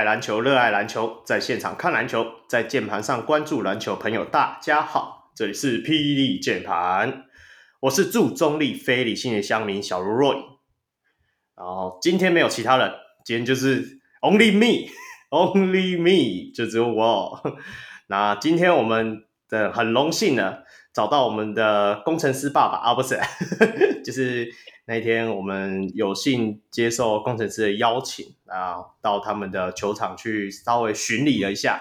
爱篮球、热爱篮球，在现场看篮球，在键盘上关注篮球朋友，大家好，这里是霹雳键盘，我是祝中立非理性的乡民小如 Roy，然后今天没有其他人，今天就是 Only Me，Only Me，就只有我。那今天我们的很荣幸呢，找到我们的工程师爸爸啊，不是，就是那天我们有幸接受工程师的邀请啊，到他们的球场去稍微巡礼了一下。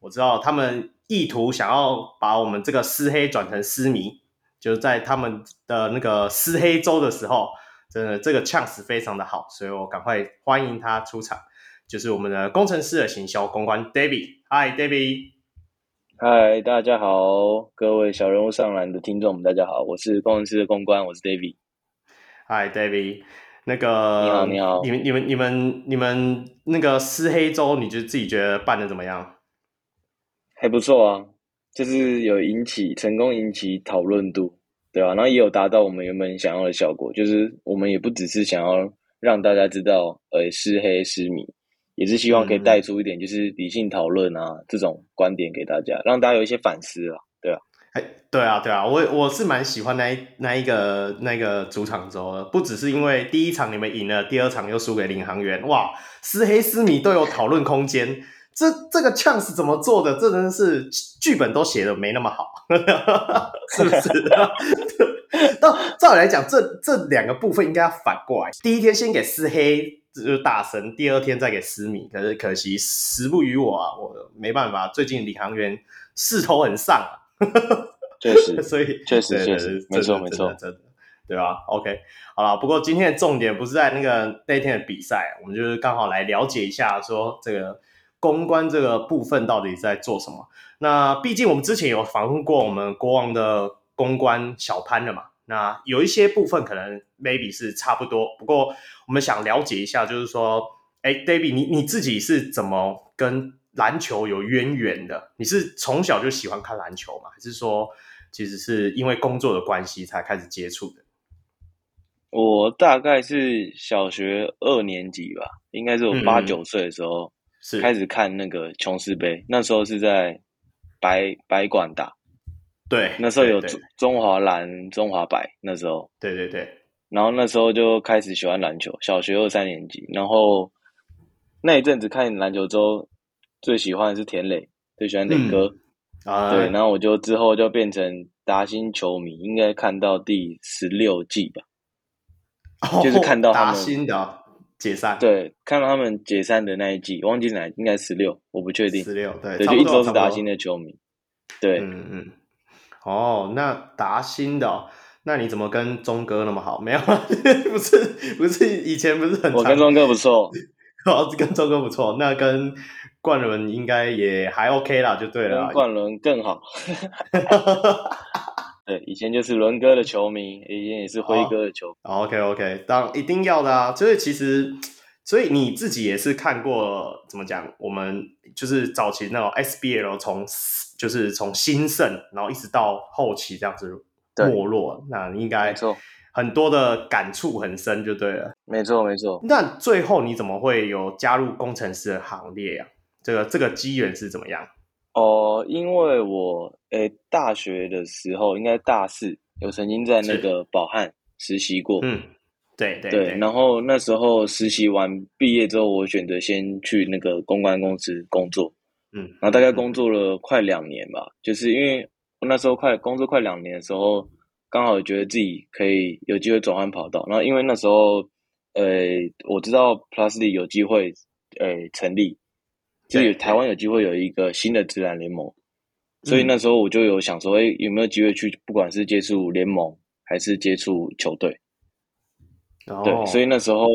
我知道他们意图想要把我们这个私黑转成私迷，就是在他们的那个私黑周的时候，真的这个 chance 非常的好，所以我赶快欢迎他出场，就是我们的工程师的行销公关 David。Hi David。嗨，大家好，各位小人物上篮的听众们，大家好，我是工程师的公关，我是 David。嗨，David，那个你好，你好，你们、你们、你们、你们那个撕黑周，你就自己觉得办的怎么样？还不错啊，就是有引起成功引起讨论度，对吧、啊？然后也有达到我们原本想要的效果，就是我们也不只是想要让大家知道，呃，撕黑撕米。也是希望可以带出一点，就是理性讨论啊、嗯，这种观点给大家，让大家有一些反思啊，哎，对啊，对啊，我我是蛮喜欢那一那一个那个主场周的，不只是因为第一场你们赢了，第二场又输给领航员，哇，私黑私米都有讨论空间，这这个 chance 怎么做的？这真是剧本都写的没那么好，是不是？那照理来讲，这这两个部分应该要反过来，第一天先给私黑。就是大神，第二天再给私米，可是可惜时不与我啊，我没办法。最近领航员势头很上啊，确实，所以确实确实没错没错，真的对吧？OK，好了，不过今天的重点不是在那个那天的比赛，我们就是刚好来了解一下，说这个公关这个部分到底在做什么。那毕竟我们之前有访问过我们国王的公关小潘的嘛。那有一些部分可能 maybe 是差不多，不过我们想了解一下，就是说，哎，David，你你自己是怎么跟篮球有渊源的？你是从小就喜欢看篮球吗？还是说，其实是因为工作的关系才开始接触的？我大概是小学二年级吧，应该是我八九岁的时候，是开始看那个琼斯杯，那时候是在白白馆打。对，那时候有中中华蓝、中华白，那时候。对对对。然后那时候就开始喜欢篮球，小学二三年级。然后那一阵子看篮球之后，最喜欢的是田磊，最喜欢磊哥。啊、嗯。对，然后我就之后就变成达新球迷，应该看到第十六季吧。哦。就是看到他们。达欣的解散。对，看到他们解散的那一季，忘记哪，应该十六，我不确定。十六，对。对，就一直都是达新的球迷。对。嗯嗯。哦，那达新的、哦，那你怎么跟钟哥那么好？没有，不是，不是，以前不是很。我跟钟哥不错，哦，跟钟哥不错，那跟冠伦应该也还 OK 啦，就对了。冠伦更好。对，以前就是伦哥的球迷，以前也是辉哥的球 OK OK，当然一定要的啊，就是其实，所以你自己也是看过怎么讲？我们就是早期那种 SBL 从。就是从兴盛，然后一直到后期这样子没落，那应该很多的感触很深，就对了。没错，没错。那最后你怎么会有加入工程师的行列呀、啊？这个这个机缘是怎么样？哦，因为我诶大学的时候，应该大四，有曾经在那个宝汉实习过。嗯，对对对，对。然后那时候实习完毕业之后，我选择先去那个公关公司工作。嗯，然后大概工作了快两年吧，就是因为我那时候快工作快两年的时候，刚好觉得自己可以有机会转换跑道。然后因为那时候，呃，我知道 Plus League 有机会，呃，成立，就是台湾有机会有一个新的职篮联盟，所以那时候我就有想说，哎，有没有机会去，不管是接触联盟还是接触球队。哦，对，所以那时候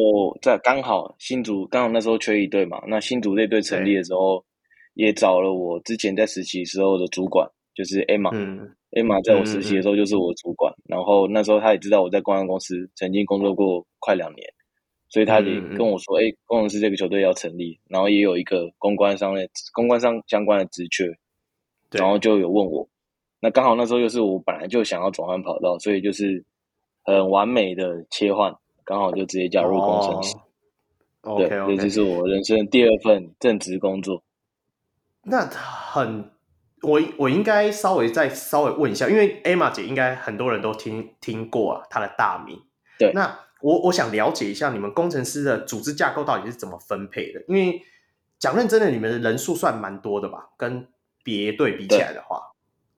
在刚好新竹刚好那时候缺一队嘛，那新竹那队成立的时候。也找了我之前在实习时候的主管，就是 Emma。嗯，Emma 在我实习的时候就是我的主管，嗯嗯。然后那时候他也知道我在公关公司曾经工作过快两年，所以他也跟我说：“哎、工程师这个球队要成立，然后也有一个公关上的公关上相关的职缺。”然后就有问我，那刚好那时候又是我本来就想要转换跑道，所以就是很完美的切换，刚好就直接加入工程师。哦、对，OK，这就是我人生第二份正职工作。那很，我我应该稍微再稍微问一下，因为 Emma 姐应该很多人都听听过啊，她的大名。对，那我我想了解一下你们工程师的组织架构到底是怎么分配的？因为讲认真的，你们的人数算蛮多的吧？跟别队比起来的话，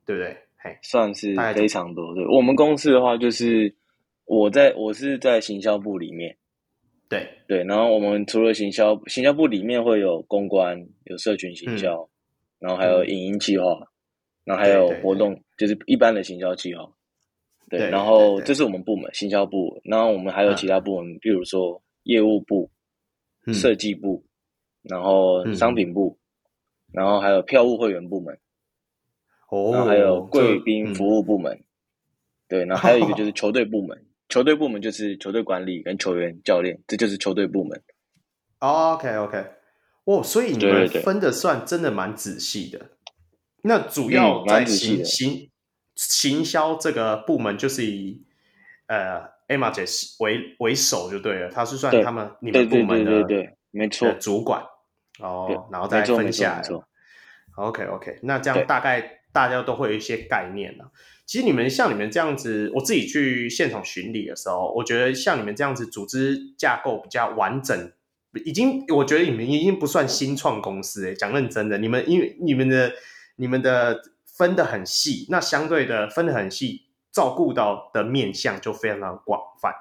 对，对不对？嘿，算是非常多。对，我们公司的话，就是我在我是在行销部里面。对对，然后我们除了行销，行销部里面会有公关，有社群行销。嗯然后还有影音计划，嗯、然后还有活动，就是一般的行销计划。对，对，然后这是我们部门行销部，然后我们还有其他部门，比、嗯、如说业务部、嗯、设计部，然后商品部，嗯、然后还有票务会员部门，哦，然后还有贵宾服务部门，嗯、对，然后还有一个就 是球队部门，球队部门就是球队管理跟球员教练，这就是球队部门。OK OK。哦，所以你们分的算真的蛮仔细的。对对对，那主要在行、嗯、行行销这个部门，就是以呃 Emma 姐为为首就对了。她是算他们你们部门的对对对对对没错主管哦，然后再分下来。OK OK，那这样大概大家都会有一些概念了。其实你们像你们这样子，我自己去现场巡礼的时候，我觉得像你们这样子组织架构比较完整。已经，我觉得你们已经不算新创公司诶。讲认真的，你们因为你们的你们的分得很细，那相对的分得很细，照顾到的面向就非常的广泛。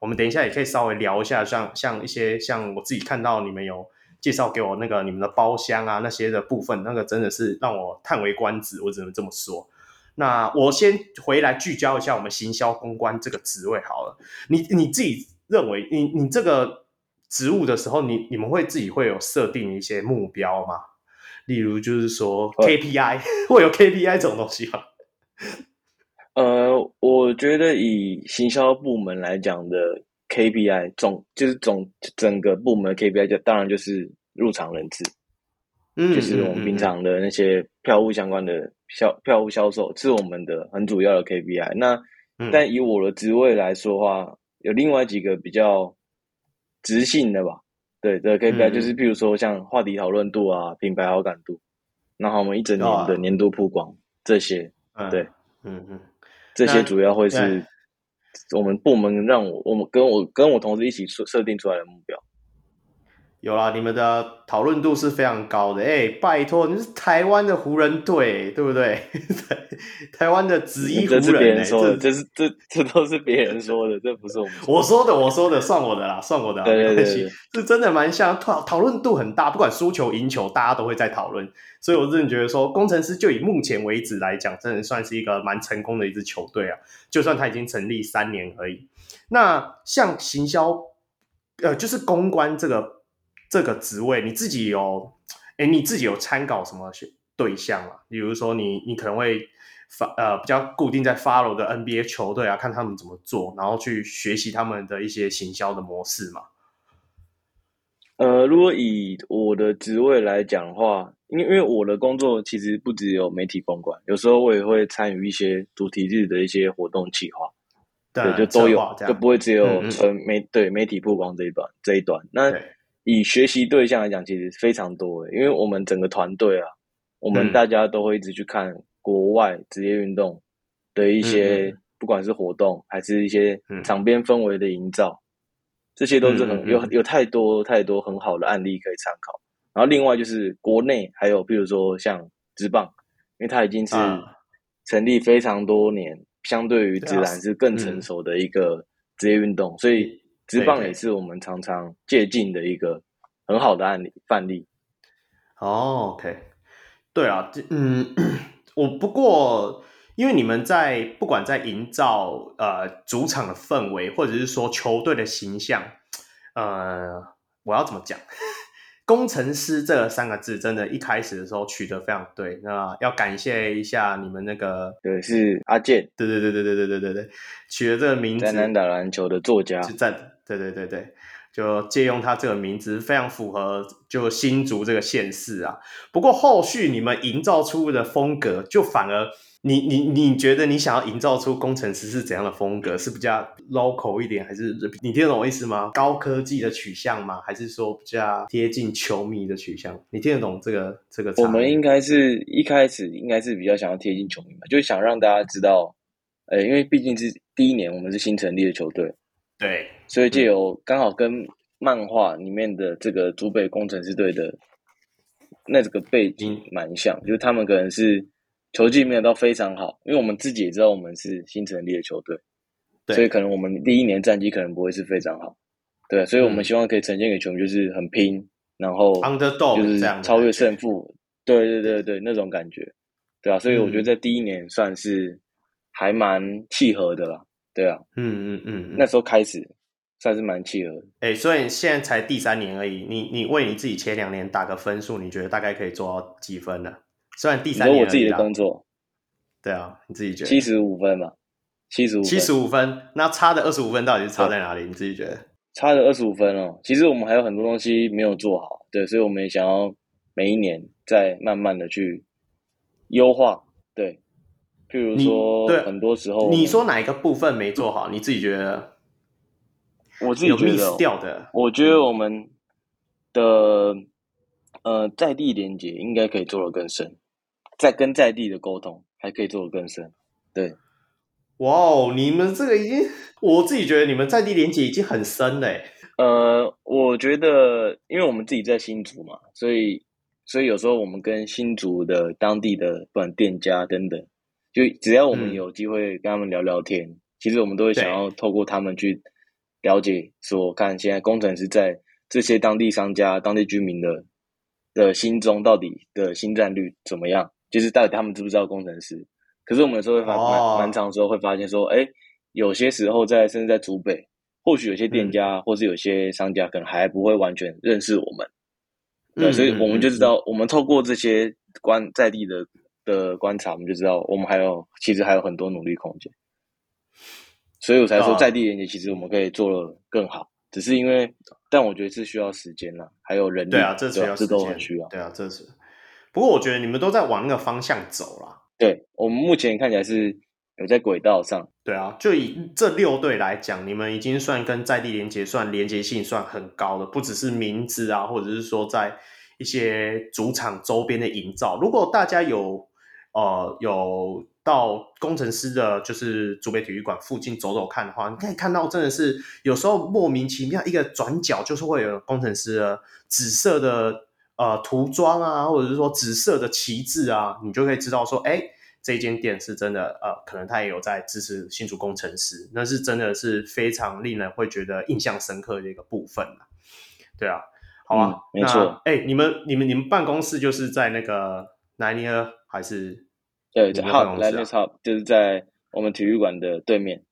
我们等一下也可以稍微聊一下像，像像一些像我自己看到你们有介绍给我那个你们的包厢啊那些的部分，那个真的是让我叹为观止，我只能这么说。那我先回来聚焦一下我们行销公关这个职位好了。你你自己认为你你这个。职务的时候，你你们会自己会有设定一些目标吗？例如就是说 KPI 会有 KPI 这种东西吗？呃，我觉得以行销部门来讲的 KPI 总就是总整个部门的 KPI 就当然就是入场人次，嗯，就是我们平常的那些票务相关的销票务销售是我们的很主要的 KPI。那、嗯、但以我的职位来说的话，有另外几个比较。直性的吧，对对，KPI 就是，比如说像话题讨论度啊、嗯、品牌好感度，然后我们一整年的年度曝光、哦、这些，对，嗯嗯，这些主要会是我们部门让我我们跟我跟我同事一起设设定出来的目标。有啦，你们的讨论度是非常高的。哎、欸，拜托，你是台湾的湖人队，对不对？台湾的紫衣湖人、欸。这是别人说的，这，这是这这都是别人说的，这不是我。我说的，我说的，算我的啦，算我的啦，没关系。是真的蛮像，讨讨论度很大，不管输球赢球，大家都会在讨论。所以我真的觉得说，工程师就以目前为止来讲，真的算是一个蛮成功的一支球队啊。就算他已经成立三年而已。那像行销，呃，就是公关这个。这个职位你自己有，哎，你自己有参考什么对象啊？比如说你，你可能会发呃比较固定在 follow 的 NBA 球队啊，看他们怎么做，然后去学习他们的一些行销的模式嘛。呃，如果以我的职位来讲的话，因为因为我的工作其实不只有媒体公关，有时候我也会参与一些主题日的一些活动企划，对，就都有，就不会只有纯媒、嗯、对媒体曝光这一段这一段。那以学习对象来讲，其实非常多诶，因为我们整个团队啊，我们大家都会一直去看国外职业运动的一些，不管是活动还是一些场边氛围的营造，这些都是很有有太多太多很好的案例可以参考。然后另外就是国内还有，比如说像职棒，因为它已经是成立非常多年，相对于职篮是更成熟的一个职业运动，所以。职棒也是我们常常借鉴的一个很好的案例范例。哦，OK，对啊，嗯，我不过因为你们在不管在营造呃主场的氛围，或者是说球队的形象，呃，我要怎么讲？工程师这三个字，真的，一开始的时候取得非常对。那要感谢一下你们那个，对，是阿健，对对对对对对对对对，取了这个名字，宅男打篮球的作家，是在。对对对对，就借用他这个名字，非常符合就新竹这个县市啊。不过后续你们营造出的风格，就反而你你你觉得你想要营造出工程师是怎样的风格？是比较 local 一点，还是你听得懂我意思吗？高科技的取向吗？还是说比较贴近球迷的取向？你听得懂这个这个？我们应该是一开始应该是比较想要贴近球迷嘛，就是想让大家知道，呃，因为毕竟是第一年，我们是新成立的球队。对，所以就有刚好跟漫画里面的这个竹北工程师队的那这个背景蛮像，就是他们可能是球技没有到非常好，因为我们自己也知道我们是新成立的球队，所以可能我们第一年战绩可能不会是非常好，对，所以我们希望可以呈现给球迷就是很拼，然后就是超越胜负，对对对对，那种感觉，对啊，所以我觉得在第一年算是还蛮契合的啦。对啊，嗯嗯嗯，那时候开始算是蛮契合的。哎、欸，所以现在才第三年而已，你你为你自己前两年打个分数，你觉得大概可以做到几分呢？虽然第三年，我自己的工作，对啊，你自己觉得七十五分吧，七十五，七十五分，那差的二十五分到底是差在哪里？你自己觉得？差的二十五分哦，其实我们还有很多东西没有做好，对，所以我们也想要每一年再慢慢的去优化，对。譬如说，对，很多时候你说哪一个部分没做好？你自己觉得？我自己觉得掉的。我觉得我们的呃在地连接应该可以做得更深，在跟在地的沟通还可以做得更深。对，哇哦，你们这个已经，我自己觉得你们在地连接已经很深嘞。呃，我觉得，因为我们自己在新竹嘛，所以所以有时候我们跟新竹的当地的不管店家等等。就只要我们有机会跟他们聊聊天，嗯、其实我们都会想要透过他们去了解，说看现在工程师在这些当地商家、当地居民的的心中到底的心战率怎么样，就是到底他们知不知道工程师？可是我们有时候会发蛮、长时候会发现说，哎，有些时候在甚至在竹北，或许有些店家、嗯、或是有些商家可能还不会完全认识我们，对，嗯、所以我们就知道，嗯、我们透过这些观在地的。的观察，我们就知道，我们还有其实还有很多努力空间，所以我才说在地连接其实我们可以做得更好，只是因为，但我觉得是需要时间啦，还有人力，对啊，这需要这都很需要，对啊，这是。不过我觉得你们都在往那个方向走啦，对，我们目前看起来是有在轨道上，对啊，就以这六队来讲，你们已经算跟在地连接算连接性算很高的，不只是名字啊，或者是说在一些主场周边的营造，如果大家有。呃，有到工程师的，就是竹北体育馆附近走走看的话，你可以看到，真的是有时候莫名其妙一个转角就是会有工程师的紫色的呃涂装啊，或者是说紫色的旗帜啊，你就可以知道说，哎，这间店是真的，呃，可能他也有在支持新竹工程师，那是真的是非常令人会觉得印象深刻的一个部分。对啊，好啊，嗯、没错，哎，你们你们你们办公室就是在那个南尼尔还是？对，好，来，好，就是在我们体育馆的对面，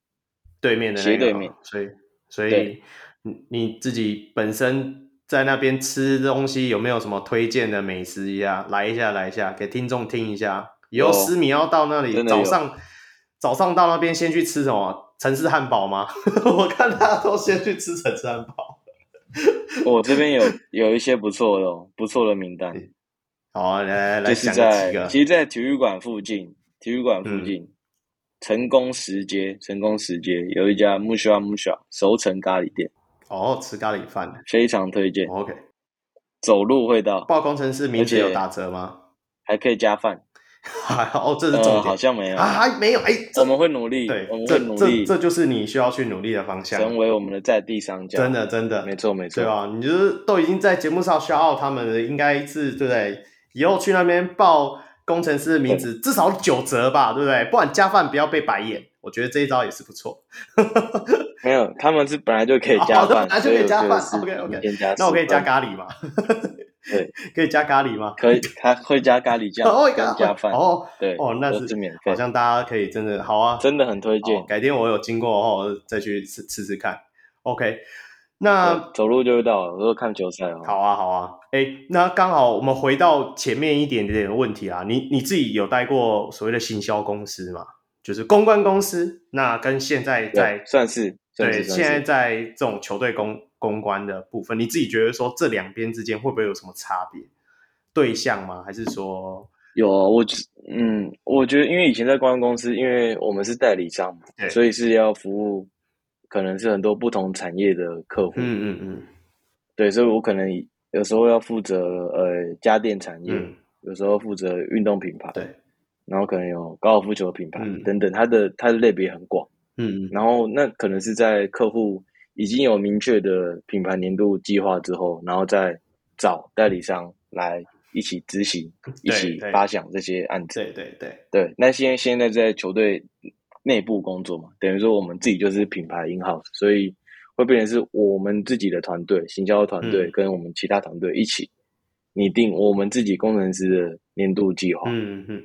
对面的斜对面，所以，所以你你自己本身在那边吃东西有没有什么推荐的美食呀？来一下，来一下，给听众听一下。以后思米要到那里，早上早上到那边先去吃什么城市汉堡吗？我看大家都先去吃城市汉堡。我这边有有一些不错的，不错的名单。好，来来来，就是在其实，在体育馆附近，体育馆附近，成功十街，成功十街有一家木沙木沙熟成咖喱店。哦，吃咖喱饭，非常推荐。OK，走路会到。报工程师名字有打折吗？还可以加饭。哦，这是重点，好像没有啊，还没有。哎，我们会努力，对，我们会努力，这就是你需要去努力的方向，成为我们的在地商家。真的，真的，没错，没错，对吧？你就是都已经在节目上 shout out 他们了，应该是对不对？以后去那边报工程师的名字，至少九折吧，对不对？不然加饭不要被白眼。我觉得这一招也是不错。没有，他们是本来就可以加饭，本来就可以加饭。OK OK，那我可以加咖喱吗？对，可以加咖喱吗？可以，他会加咖喱酱，会加饭。哦，对，哦，那是免费，好像大家可以真的好啊，真的很推荐。改天我有经过后再去吃吃吃看。OK。那走路就会到了，我说看球赛哦。好啊，好啊，哎，那刚好我们回到前面一点点的问题啊，你你自己有待过所谓的行销公司吗？就是公关公司，那跟现在在算是，对，现在在这种球队公公关的部分，你自己觉得说这两边之间会不会有什么差别？对象吗？还是说有？我嗯，我觉得因为以前在公关公司，因为我们是代理商嘛，所以是要服务可能是很多不同产业的客户。嗯嗯嗯，对，所以我可能有时候要负责呃家电产业，嗯、有时候负责运动品牌，对，然后可能有高尔夫球品牌、嗯、等等，它的它的类别很广。嗯，然后那可能是在客户已经有明确的品牌年度计划之后，然后再找代理商来一起执行，一起发想这些案子。对对对对，对。那现在现在在球队内部工作嘛，等于说我们自己就是品牌 in house，所以会变成是我们自己的团队，行销团队跟我们其他团队一起拟定我们自己工程师的年度计划。嗯嗯。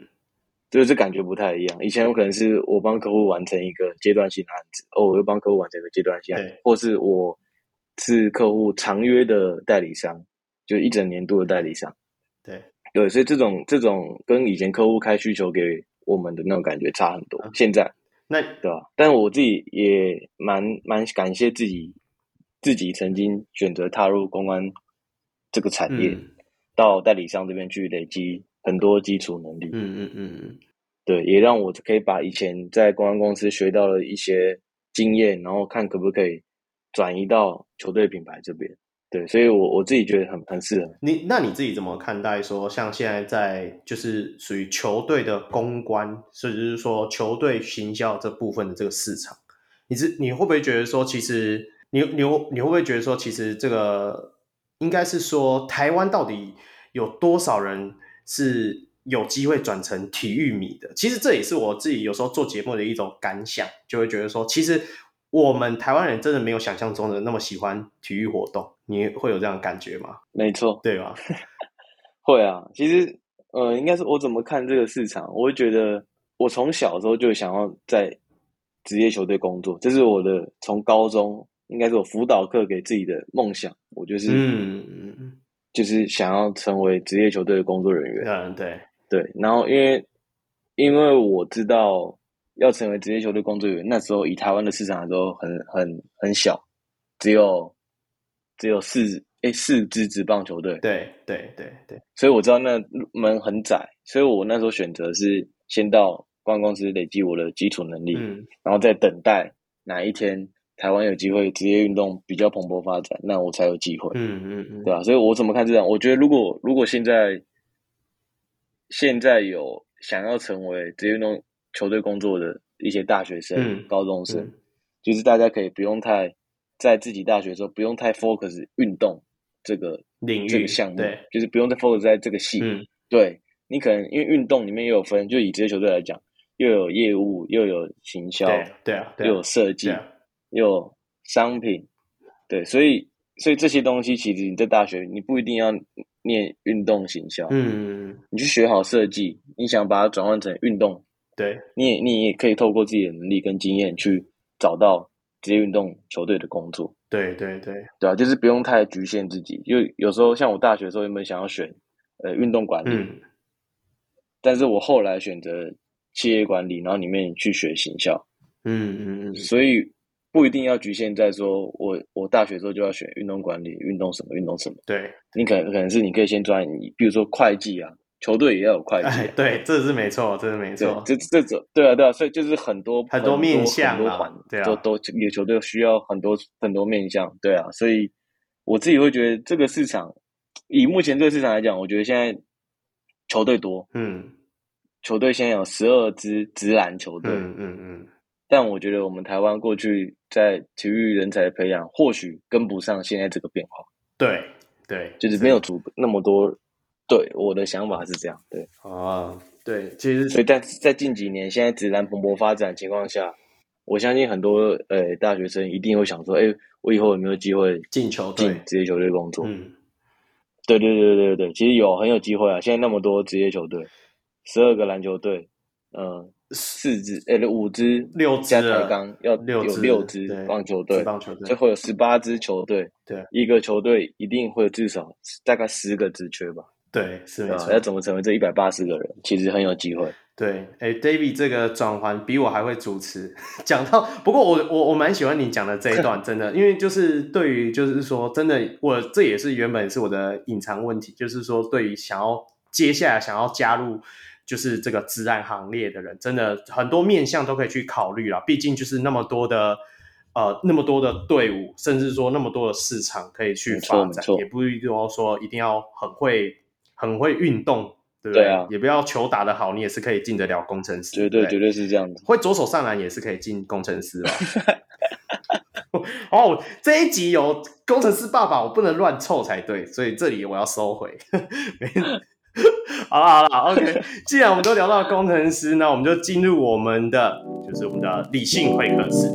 就是感觉不太一样。以前有可能是我帮客户完成一个阶段性的案子，哦，我又帮客户完成一个阶段性案子，或是我是客户长约的代理商，就一整年度的代理商。对对，所以这种这种跟以前客户开需求给我们的那种感觉差很多。啊、现在那对吧？但我自己也蛮蛮感谢自己，自己曾经选择踏入公关这个产业，嗯、到代理商这边去累积。很多基础能力，嗯嗯嗯嗯，对，也让我可以把以前在公关公司学到的一些经验，然后看可不可以转移到球队品牌这边。对，所以我我自己觉得很很适合。你那你自己怎么看待说，像现在在就是属于球队的公关，甚至是说球队行销这部分的这个市场，你是你会不会觉得说，其实你你你会不会觉得说，其实这个应该是说台湾到底有多少人？是有机会转成体育迷的，其实这也是我自己有时候做节目的一种感想，就会觉得说，其实我们台湾人真的没有想象中的那么喜欢体育活动，你会有这样的感觉吗？没错，对吧？会啊，其实呃，应该是我怎么看这个市场，我会觉得我从小时候就想要在职业球队工作，这是我的从高中应该是我辅导课给自己的梦想，我就是嗯嗯。就是想要成为职业球队的工作人员。嗯，对对。然后因为因为我知道要成为职业球队工作人员，那时候以台湾的市场来说很很很小，只有只有四诶四支职棒球队。对对对对。所以我知道那门很窄，所以我那时候选择是先到公关公司累积我的基础能力，嗯，然后再等待哪一天。台湾有机会职业运动比较蓬勃发展，那我才有机会，嗯嗯嗯，对吧？所以我怎么看这样？我觉得如果如果现在现在有想要成为职业运动球队工作的一些大学生、嗯、高中生，嗯、就是大家可以不用太在自己大学的时候不用太 focus 运动这个领域这个项目，对，就是不用再 focus 在这个系。嗯、对，你可能因为运动里面也有分，就以职业球队来讲，又有业务，又有行销，对，又有设计。又有商品，对，所以所以这些东西其实你在大学你不一定要念运动行销，嗯，你去学好设计，你想把它转换成运动，对，你也你也可以透过自己的能力跟经验去找到职业运动球队的工作，对对对，对啊，就是不用太局限自己，因为有时候像我大学的时候有没有想要选呃运动管理，嗯，但是我后来选择企业管理，然后里面去学行销，嗯嗯嗯，所以。不一定要局限在说我，我我大学时候就要选运动管理，运动什么运动什么。对，你可能可能是你可以先转，你比如说会计啊，球队也要有会计、啊哎。对，这是没错，这是没错。这这种对啊对啊，所以就是很多很多面向啊，很多对啊，都都有球队需要很多很多面向。对啊，所以我自己会觉得这个市场，以目前这个市场来讲，我觉得现在球队多，嗯，球队现在有十二支直篮球队，嗯嗯嗯。但我觉得我们台湾过去在体育人才的培养，或许跟不上现在这个变化。对对，就是没有足那么多。对，我的想法是这样。对啊，对，其实所以在在近几年，现在职篮蓬勃发展的情况下，我相信很多呃大学生一定会想说：哎，我以后有没有机会进球队、职业球队工作？嗯，对对对对对，其实有很有机会啊！现在那么多职业球队，十二个篮球队，嗯。四支，诶，五支，六支加台钢要有六支棒球队，棒球队最后有十八支球队，对，一个球队一定会至少大概十个职缺吧？对，是没错。要怎么成为这一百八十个人？其实很有机会。对，哎，David 这个转环比我还会主持，讲到不过我我我蛮喜欢你讲的这一段，真的，因为就是对于就是说真的，我这也是原本是我的隐藏问题，就是说对于想要接下来想要加入就是这个自然行列的人，真的很多面向都可以去考虑啦，毕竟就是那么多的呃那么多的队伍，甚至说那么多的市场可以去发展，也不一定要说一定要很会很会运动。对不对？对啊，也不要球打得好，你也是可以进得了工程师。绝对，绝对是这样子。会左手上篮也是可以进工程师吧？哦，这一集有工程师爸爸，我不能乱凑才对，所以这里我要收回。好了好了，OK。既然我们都聊到工程师，那我们就进入我们的，就是我们的理性会客室。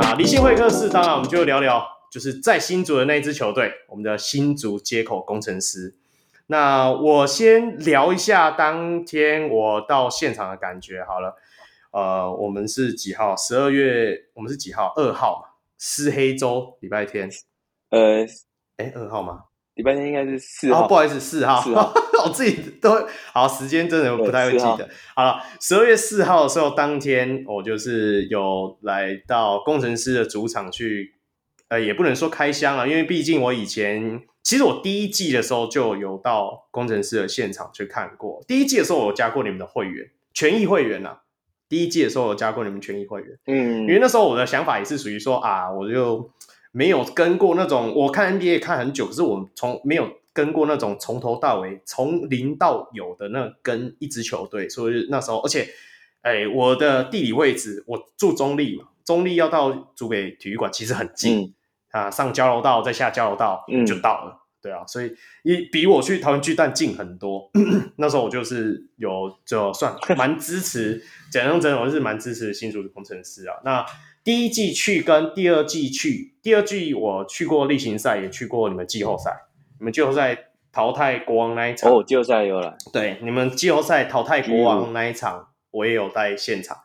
那理性会客室，当然我们就聊聊。就是在新竹的那支球队，我们的新竹接口工程师。那我先聊一下当天我到现场的感觉好了。呃，我们是几号？十二月，我们是几号？二号嘛，施黑周，礼拜天。呃，哎，二号吗？礼拜天应该是四号。哦，不好意思，四号。我自己都好，时间真的不太会记得。好了，十二月四号的时候，当天我就是有来到工程师的主场去。呃，也不能说开箱啊，因为毕竟我以前其实我第一季的时候就有到工程师的现场去看过。第一季的时候我有加过你们的会员，权益会员呐、啊。第一季的时候我有加过你们权益会员，嗯，因为那时候我的想法也是属于说啊，我就没有跟过那种我看 NBA 看很久，可是我从没有跟过那种从头到尾从零到有的那跟一支球队，所以那时候而且哎，我的地理位置我住中立嘛，中立要到竹北体育馆其实很近。嗯啊，上交流道再下交流道就到了，嗯、对啊，所以一比我去桃园巨蛋近很多。那时候我就是有就算蛮支持，讲认真，我是蛮支持新竹的工程师啊。那第一季去跟第二季去，第二季我去过例行赛，也去过你们季后赛。你们季后赛淘汰国王那一场，哦，季后赛有了。对，你们季后赛淘汰国王那一场，我也有在现场。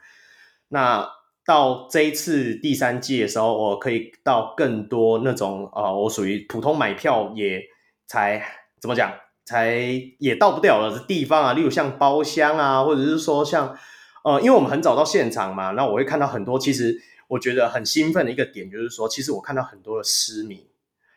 那到这一次第三季的时候，我可以到更多那种啊、呃，我属于普通买票也才怎么讲，才也到不了了的地方啊，例如像包厢啊，或者是说像呃，因为我们很早到现场嘛，那我会看到很多，其实我觉得很兴奋的一个点就是说，其实我看到很多的狮迷，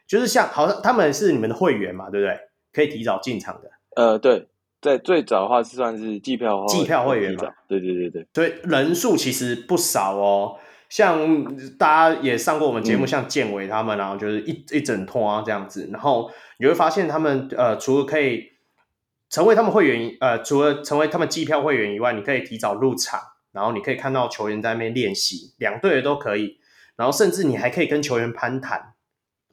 就是像好像他们是你们的会员嘛，对不对？可以提早进场的，呃，对。在最早的话是算是季票会季票会员嘛？对对对对，所以人数其实不少哦。像大家也上过我们节目，嗯、像建伟他们，然后就是一一整拖啊这样子。然后你会发现他们呃，除了可以成为他们会员，呃，除了成为他们季票会员以外，你可以提早入场，然后你可以看到球员在那边练习，两队的都可以。然后甚至你还可以跟球员攀谈。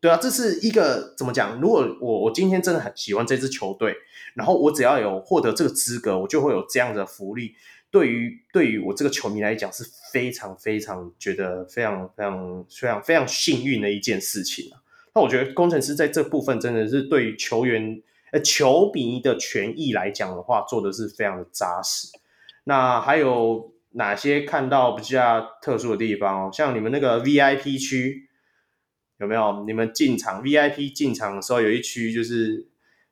对啊，这是一个怎么讲？如果我我今天真的很喜欢这支球队，然后我只要有获得这个资格，我就会有这样的福利。对于对于我这个球迷来讲，是非常非常觉得非常非常非常非常幸运的一件事情啊。那我觉得工程师在这部分真的是对于球员呃球迷的权益来讲的话，做的是非常的扎实。那还有哪些看到比较特殊的地方哦？像你们那个 VIP 区。有没有？你们进场 VIP 进场的时候，有一区就是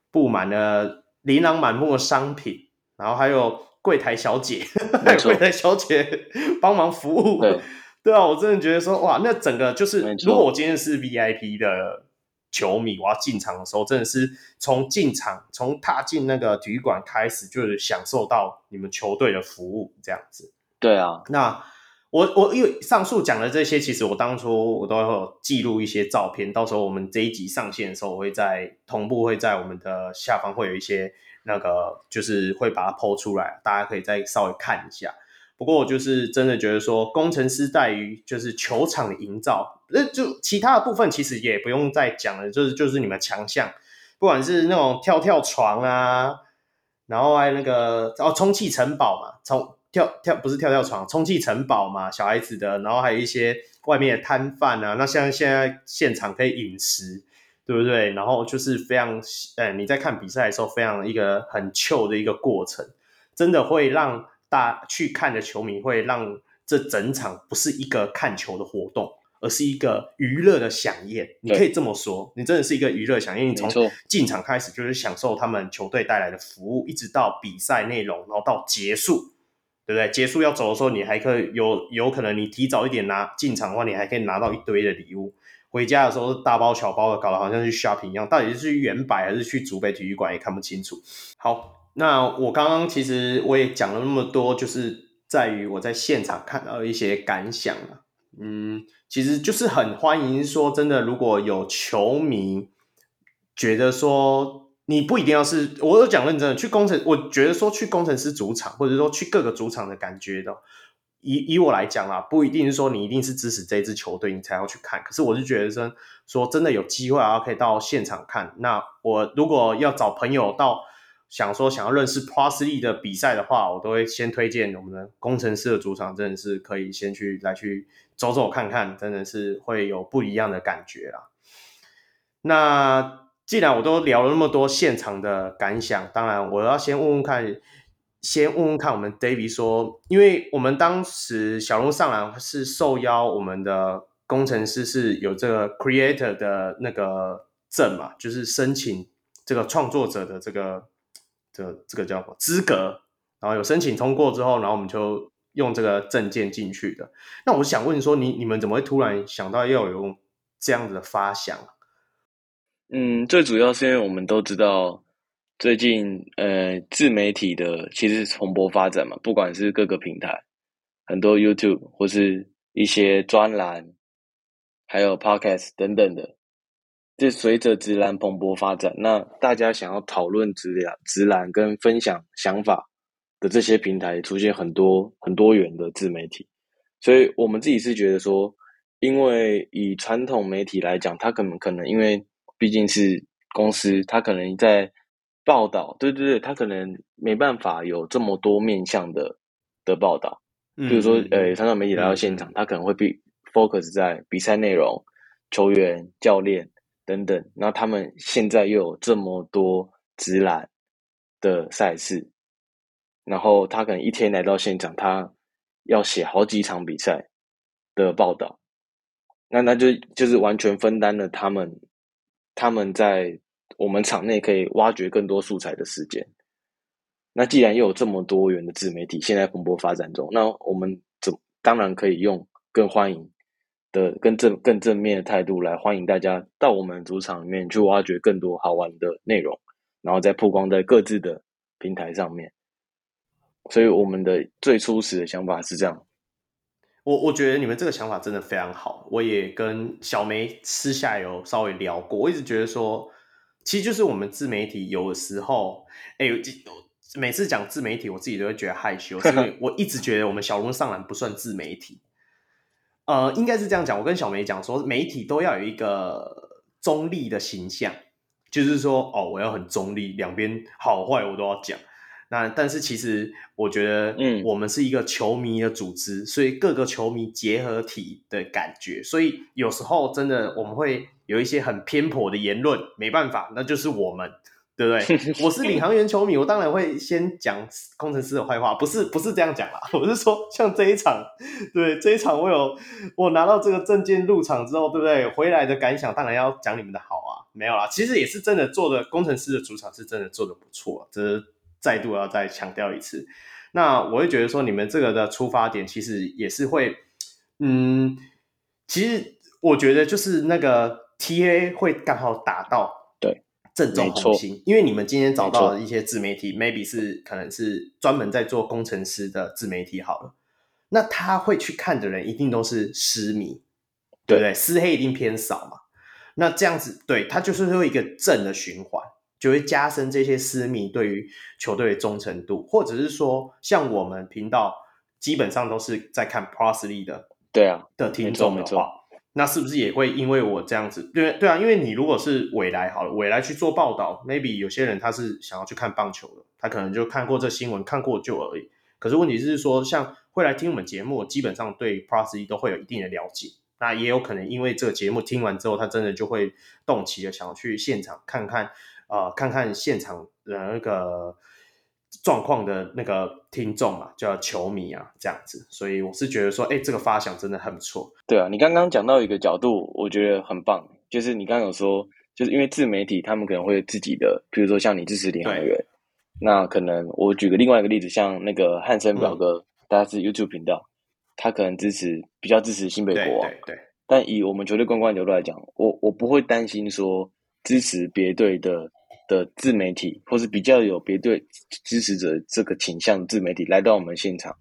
布满了琳琅满目的商品，然后还有柜台小姐，柜台小姐帮忙服务。对，对啊，我真的觉得说，哇，那整个就是，如果我今天是 VIP 的球迷，我要进场的时候，真的是从进场，从踏进那个体育馆开始，就是享受到你们球队的服务这样子。对啊，那。我我因为上述讲的这些，其实我当初我都会有记录一些照片，到时候我们这一集上线的时候，我会在同步会在我们的下方会有一些那个，就是会把它 po 出来，大家可以再稍微看一下。不过我就是真的觉得说，工程师在于就是球场的营造，那就其他的部分其实也不用再讲了，就是就是你们强项，不管是那种跳跳床啊，然后还有那个哦充气城堡嘛，从。跳跳不是跳跳床，充气城堡嘛，小孩子的，然后还有一些外面的摊贩啊，那像现在现场可以饮食，对不对？然后就是非常，呃，你在看比赛的时候，非常一个很 chill 的一个过程，真的会让大去看的球迷会让这整场不是一个看球的活动，而是一个娱乐的饗宴。你可以这么说，你真的是一个娱乐饗宴。你从进场开始就是享受他们球队带来的服务，一直到比赛内容，然后到结束，对不对？结束要走的时候，你还可以有有可能你提早一点拿进场的话，你还可以拿到一堆的礼物。回家的时候大包小包的，搞得好像去 shopping 一样。到底是去原百还是去竹北体育馆，也看不清楚。好，那我刚刚其实我也讲了那么多，就是在于我在现场看到一些感想。嗯，其实就是很欢迎说真的，如果有球迷觉得说你不一定要是，我有讲认真的去工程，我觉得说去工程师主场，或者说去各个主场的感觉的。以以我来讲啦，不一定是说你一定是支持这支球队，你才要去看。可是我是觉得说，说真的有机会啊，可以到现场看。那我如果要找朋友到，想说想要认识 Plus League 的比赛的话，我都会先推荐我们的工程师的主场，真的是可以先去来去走走看看，真的是会有不一样的感觉啦。那既然我都聊了那么多现场的感想，当然我要先问问看。先问问看，我们 David 说，因为我们当时小鹿上篮是受邀，我们的工程师是有这个 Creator 的那个证嘛，就是申请这个创作者的这个这这个叫什么资格，然后有申请通过之后，然后我们就用这个证件进去的。那我想问说，你你们怎么会突然想到要有这样子的发想？嗯，最主要是因为我们都知道。最近，呃，自媒体的其实是蓬勃发展嘛，不管是各个平台，很多 YouTube 或是一些专栏，还有 Podcast 等等的，这随着职篮蓬勃发展，那大家想要讨论职篮、职篮跟分享想法的这些平台，出现很多很多元的自媒体，所以我们自己是觉得说，因为以传统媒体来讲，它可能可能因为毕竟是公司，他可能在报道，对对对，他可能没办法有这么多面向的的报道，比如说，呃，常常媒体来到现场，他可能会被 focus 在比赛内容、球员、教练等等。那他们现在又有这么多直男的赛事，然后他可能一天来到现场，他要写好几场比赛的报道，那那就就是完全分担了他们他们在。我们场内可以挖掘更多素材的时间。那既然又有这么多元的自媒体现在蓬勃发展中，那我们怎当然可以用更欢迎的、更正、更正面的态度来欢迎大家到我们主场里面去挖掘更多好玩的内容，然后再曝光在各自的平台上面。所以我们的最初始的想法是这样。我我觉得你们这个想法真的非常好。我也跟小梅私下有稍微聊过，我一直觉得说。其实就是我们自媒体有的时候，哎，每次讲自媒体，我自己都会觉得害羞，因为 我一直觉得我们小龙上篮不算自媒体。呃，应该是这样讲，我跟小梅讲说，媒体都要有一个中立的形象，就是说，哦，我要很中立，两边好坏我都要讲。那但是其实我觉得，嗯，我们是一个球迷的组织，所以各个球迷结合体的感觉，所以有时候真的我们会有一些很偏颇的言论，没办法，那就是我们，对不对？我是领航员球迷，我当然会先讲工程师的坏话，不是不是这样讲啦，我是说像这一场，对这一场我有我拿到这个证件入场之后，对不对？回来的感想当然要讲你们的好啊，没有啦，其实也是真的做的，工程师的主场是真的做的不错，这是。再度要再强调一次，那我会觉得说，你们这个的出发点其实也是会，嗯，其实我觉得就是那个 TA 会刚好打到对正中红心，因为你们今天找到的一些自媒体，maybe 是可能是专门在做工程师的自媒体好了，那他会去看的人一定都是狮迷，对。不对？私黑一定偏少嘛，那这样子对他就是会有一个正的循环。就会加深这些私密对于球队的忠诚度，或者是说，像我们频道基本上都是在看 Plus League 的，对啊，的听众的话，那是不是也会因为我这样子？对对啊，因为你如果是未来好了，未来去做报道，maybe 有些人他是想要去看棒球的，他可能就看过这新闻，看过就而已。可是问题是说，像会来听我们节目，基本上对 Plus League 都会有一定的了解，那也有可能因为这个节目听完之后，他真的就会动起了想要去现场看看。啊、呃，看看现场的那个状况的那个听众啊，叫球迷啊，这样子。所以我是觉得说，哎、欸，这个发想真的很不错。对啊，你刚刚讲到一个角度，我觉得很棒，就是你刚刚有说，就是因为自媒体他们可能会有自己的，比如说像你支持领航员，那可能我举个另外一个例子，像那个汉森表哥，嗯、大家是 YouTube 频道，他可能支持比较支持新北国王，对，对，对。但以我们球队公关角度来讲，我我不会担心说支持别队的的自媒体，或是比较有别对支持者这个倾向的自媒体来到我们现场，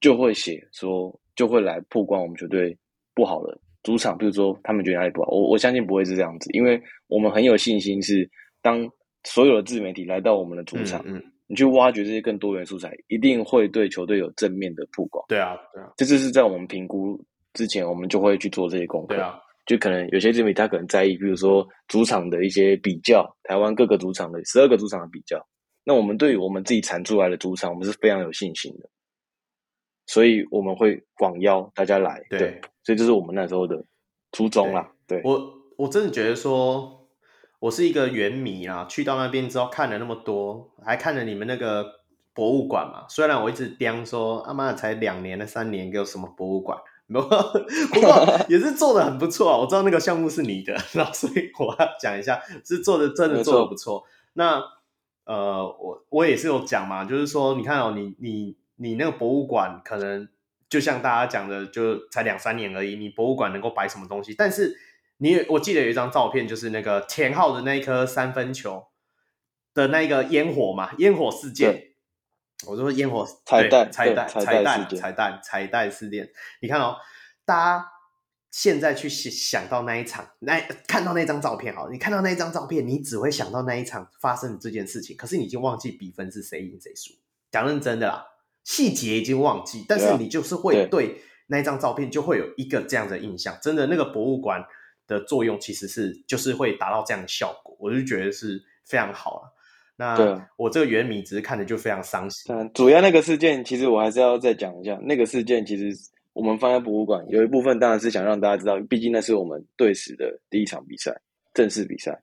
就会写说就会来曝光我们球队不好的主场，比如说他们觉得哪里不好，我我相信不会是这样子，因为我们很有信心是当所有的自媒体来到我们的主场，嗯，嗯，你去挖掘这些更多元素材，一定会对球队有正面的曝光。对啊，对啊，这就是在我们评估。之前我们就会去做这些功课，对啊，就可能有些自媒体他可能在意，比如说主场的一些比较，台湾各个主场的十二个主场的比较。那我们对于我们自己产出来的主场，我们是非常有信心的，所以我们会广邀大家来，对，对，所以这是我们那时候的初衷啦。对，对我我真的觉得说，我是一个原迷啊，去到那边之后看了那么多，还看了你们那个博物馆嘛。虽然我一直颠说，阿妈才两年了，三年给我什么博物馆。不过，不过 也是做的很不错啊！我知道那个项目是你的，然后所以我要讲一下，是做的真的做的不错。那呃，我我也是有讲嘛，就是说，你看哦，你你你那个博物馆可能就像大家讲的，就才两三年而已。你博物馆能够摆什么东西？但是你我记得有一张照片，就是那个田浩的那一颗三分球的那个烟火嘛，烟火事件。我说烟火彩蛋彩蛋彩蛋彩蛋彩蛋事件，你看哦，大家现在去想想到那一场，那看到那张照片，好，你看到那一张照片，你只会想到那一场发生的这件事情，可是你已经忘记比分是谁赢谁输。讲认真的啦，细节已经忘记，但是你就是会对那一张照片就会有一个这样的印象。真的，那个博物馆的作用其实是就是会达到这样的效果，我就觉得是非常好了。那我这个原米只是看着就非常伤心。嗯，主要那个事件，其实我还是要再讲一下。那个事件其实我们放在博物馆，有一部分当然是想让大家知道，毕竟那是我们队史的第一场比赛，正式比赛。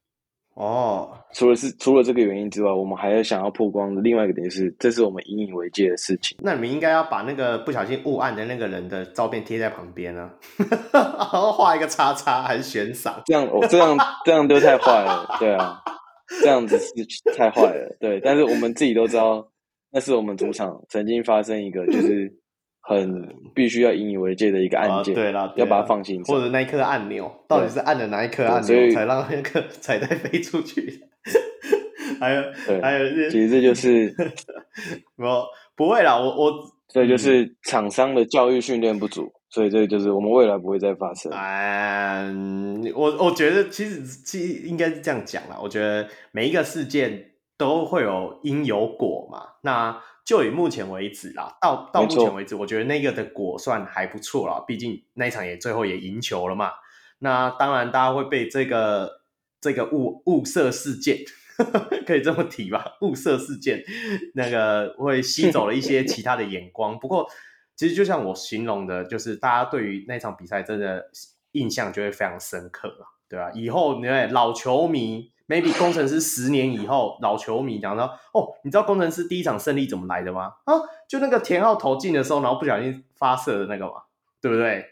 哦，除了是除了这个原因之外，我们还要想要曝光的另外一个点是，这是我们引以为戒的事情。那你们应该要把那个不小心误按的那个人的照片贴在旁边啊，然 后画一个叉叉还是悬赏？这样我这样这样都太坏了，对啊。这样子是太坏了，对。但是我们自己都知道，那是我们主场曾经发生一个就是很必须要引以为戒的一个案件，对啦，要把它放心。或者那一颗按钮到底是按了哪一颗按钮才让那个彩带飞出去？还有，还有，其实这就是 不不会啦，我我所以就是厂商的教育训练不足。所以这就是我们未来不会再发生。嗯，我我觉得其实其实应该是这样讲啦。我觉得每一个事件都会有因有果嘛。那就以目前为止啦，到到目前为止，我觉得那个的果算还不错啦。毕竟那一场也最后也赢球了嘛。那当然大家会被这个这个物物色事件 可以这么提吧？物色事件那个会吸走了一些其他的眼光。不过。其实就像我形容的，就是大家对于那场比赛真的印象就会非常深刻了，对吧？以后你看老球迷，maybe 工程师十年以后老球迷讲到哦，你知道工程师第一场胜利怎么来的吗？啊，就那个田浩投进的时候，然后不小心发射的那个嘛，对不对？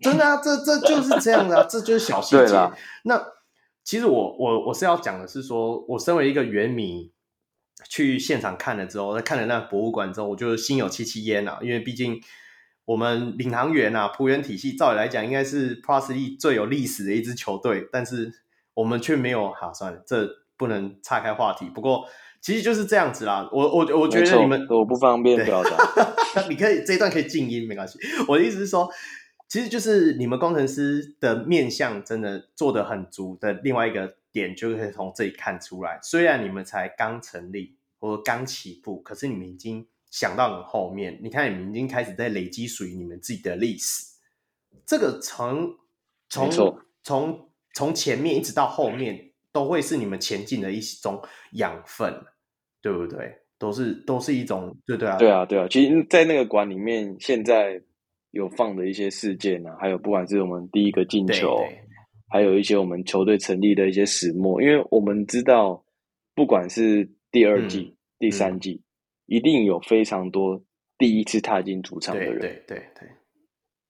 真的啊，这这就是这样的啊，这就是小细节。那其实我我我是要讲的是说，我身为一个原迷。去现场看了之后，在看了那个博物馆之后，我就心有戚戚焉啊。因为毕竟我们领航员啊，璞园体系，照理来讲应该是 Plus League 最有历史的一支球队，但是我们却没有。好、啊，算了，这不能岔开话题。不过其实就是这样子啦。我我我觉得你们我不方便表达，你可以这一段可以静音，没关系。我的意思是说，其实就是你们工程师的面向真的做得很足的另外一个。点就可以从这里看出来，虽然你们才刚成立或者刚起步，可是你们已经想到很后面。你看，你们已经开始在累积属于你们自己的历史。这个从从从从前面一直到后面，都会是你们前进的一种养分，对不对？都是都是一种，对对啊，对啊，对啊。其实，在那个馆里面，现在有放的一些事件啊，还有不管是我们第一个进球。对对还有一些我们球队成立的一些始末，因为我们知道，不管是第二季、嗯、第三季，一定有非常多第一次踏进主场的人。对对对对，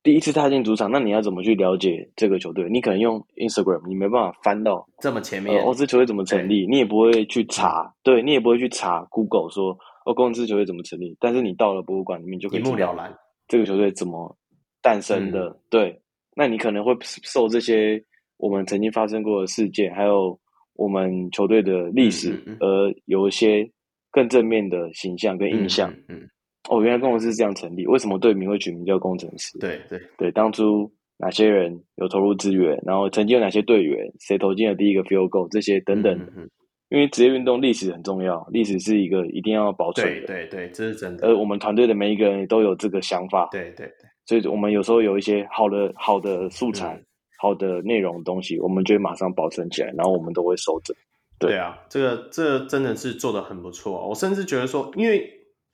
第一次踏进主场，那你要怎么去了解这个球队？你可能用 Instagram，你没办法翻到这么前面。哦，这球队怎么成立？你也不会去查，对，你也不会去查 Google 说哦，公司球队怎么成立？但是你到了博物馆里面，就可以一目了然这个球队怎么诞生的。对，那你可能会受这些我们曾经发生过的事件，还有。我们球队的历史，而有一些更正面的形象跟印象。嗯，哦，原来工程师是这样成立。为什么队名会取名叫工程师？对对对，当初哪些人有投入资源，然后曾经有哪些队员，谁投进了第一个 field goal，这些等等。嗯因为职业运动历史很重要，历史是一个一定要保存的。对对对，这是真的。而我们团队的每一个人都有这个想法。对对对，所以我们有时候有一些好的好的素材。嗯好的内容的东西，我们就会马上保存起来，然后我们都会收着。对，对啊，这个这个、真的是做的很不错。我甚至觉得说，因为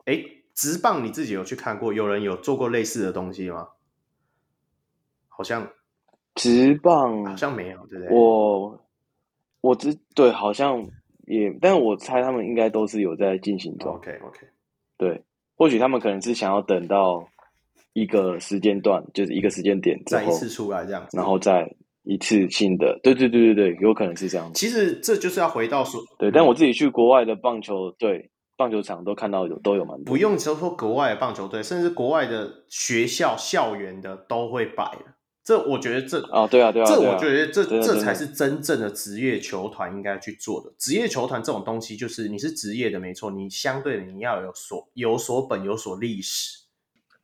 哎，直棒你自己有去看过，有人有做过类似的东西吗？好像直棒好像没有，对不对？我我只对，好像也，但是我猜他们应该都是有在进行中。OK OK，对，或许他们可能是想要等到。一个时间段就是一个时间点，再一次出来这样子，然后再一次性的，对对对对对，有可能是这样。其实这就是要回到说，对，但我自己去国外的棒球队、棒球场都看到有都有蛮多。不用说说国外的棒球队，甚至国外的学校校园的都会摆。这我觉得这啊，对啊对啊，这我觉得这这才是真正的职业球团应该去做的。职业球团这种东西，就是你是职业的没错，你相对的你要有所有所本有所历史。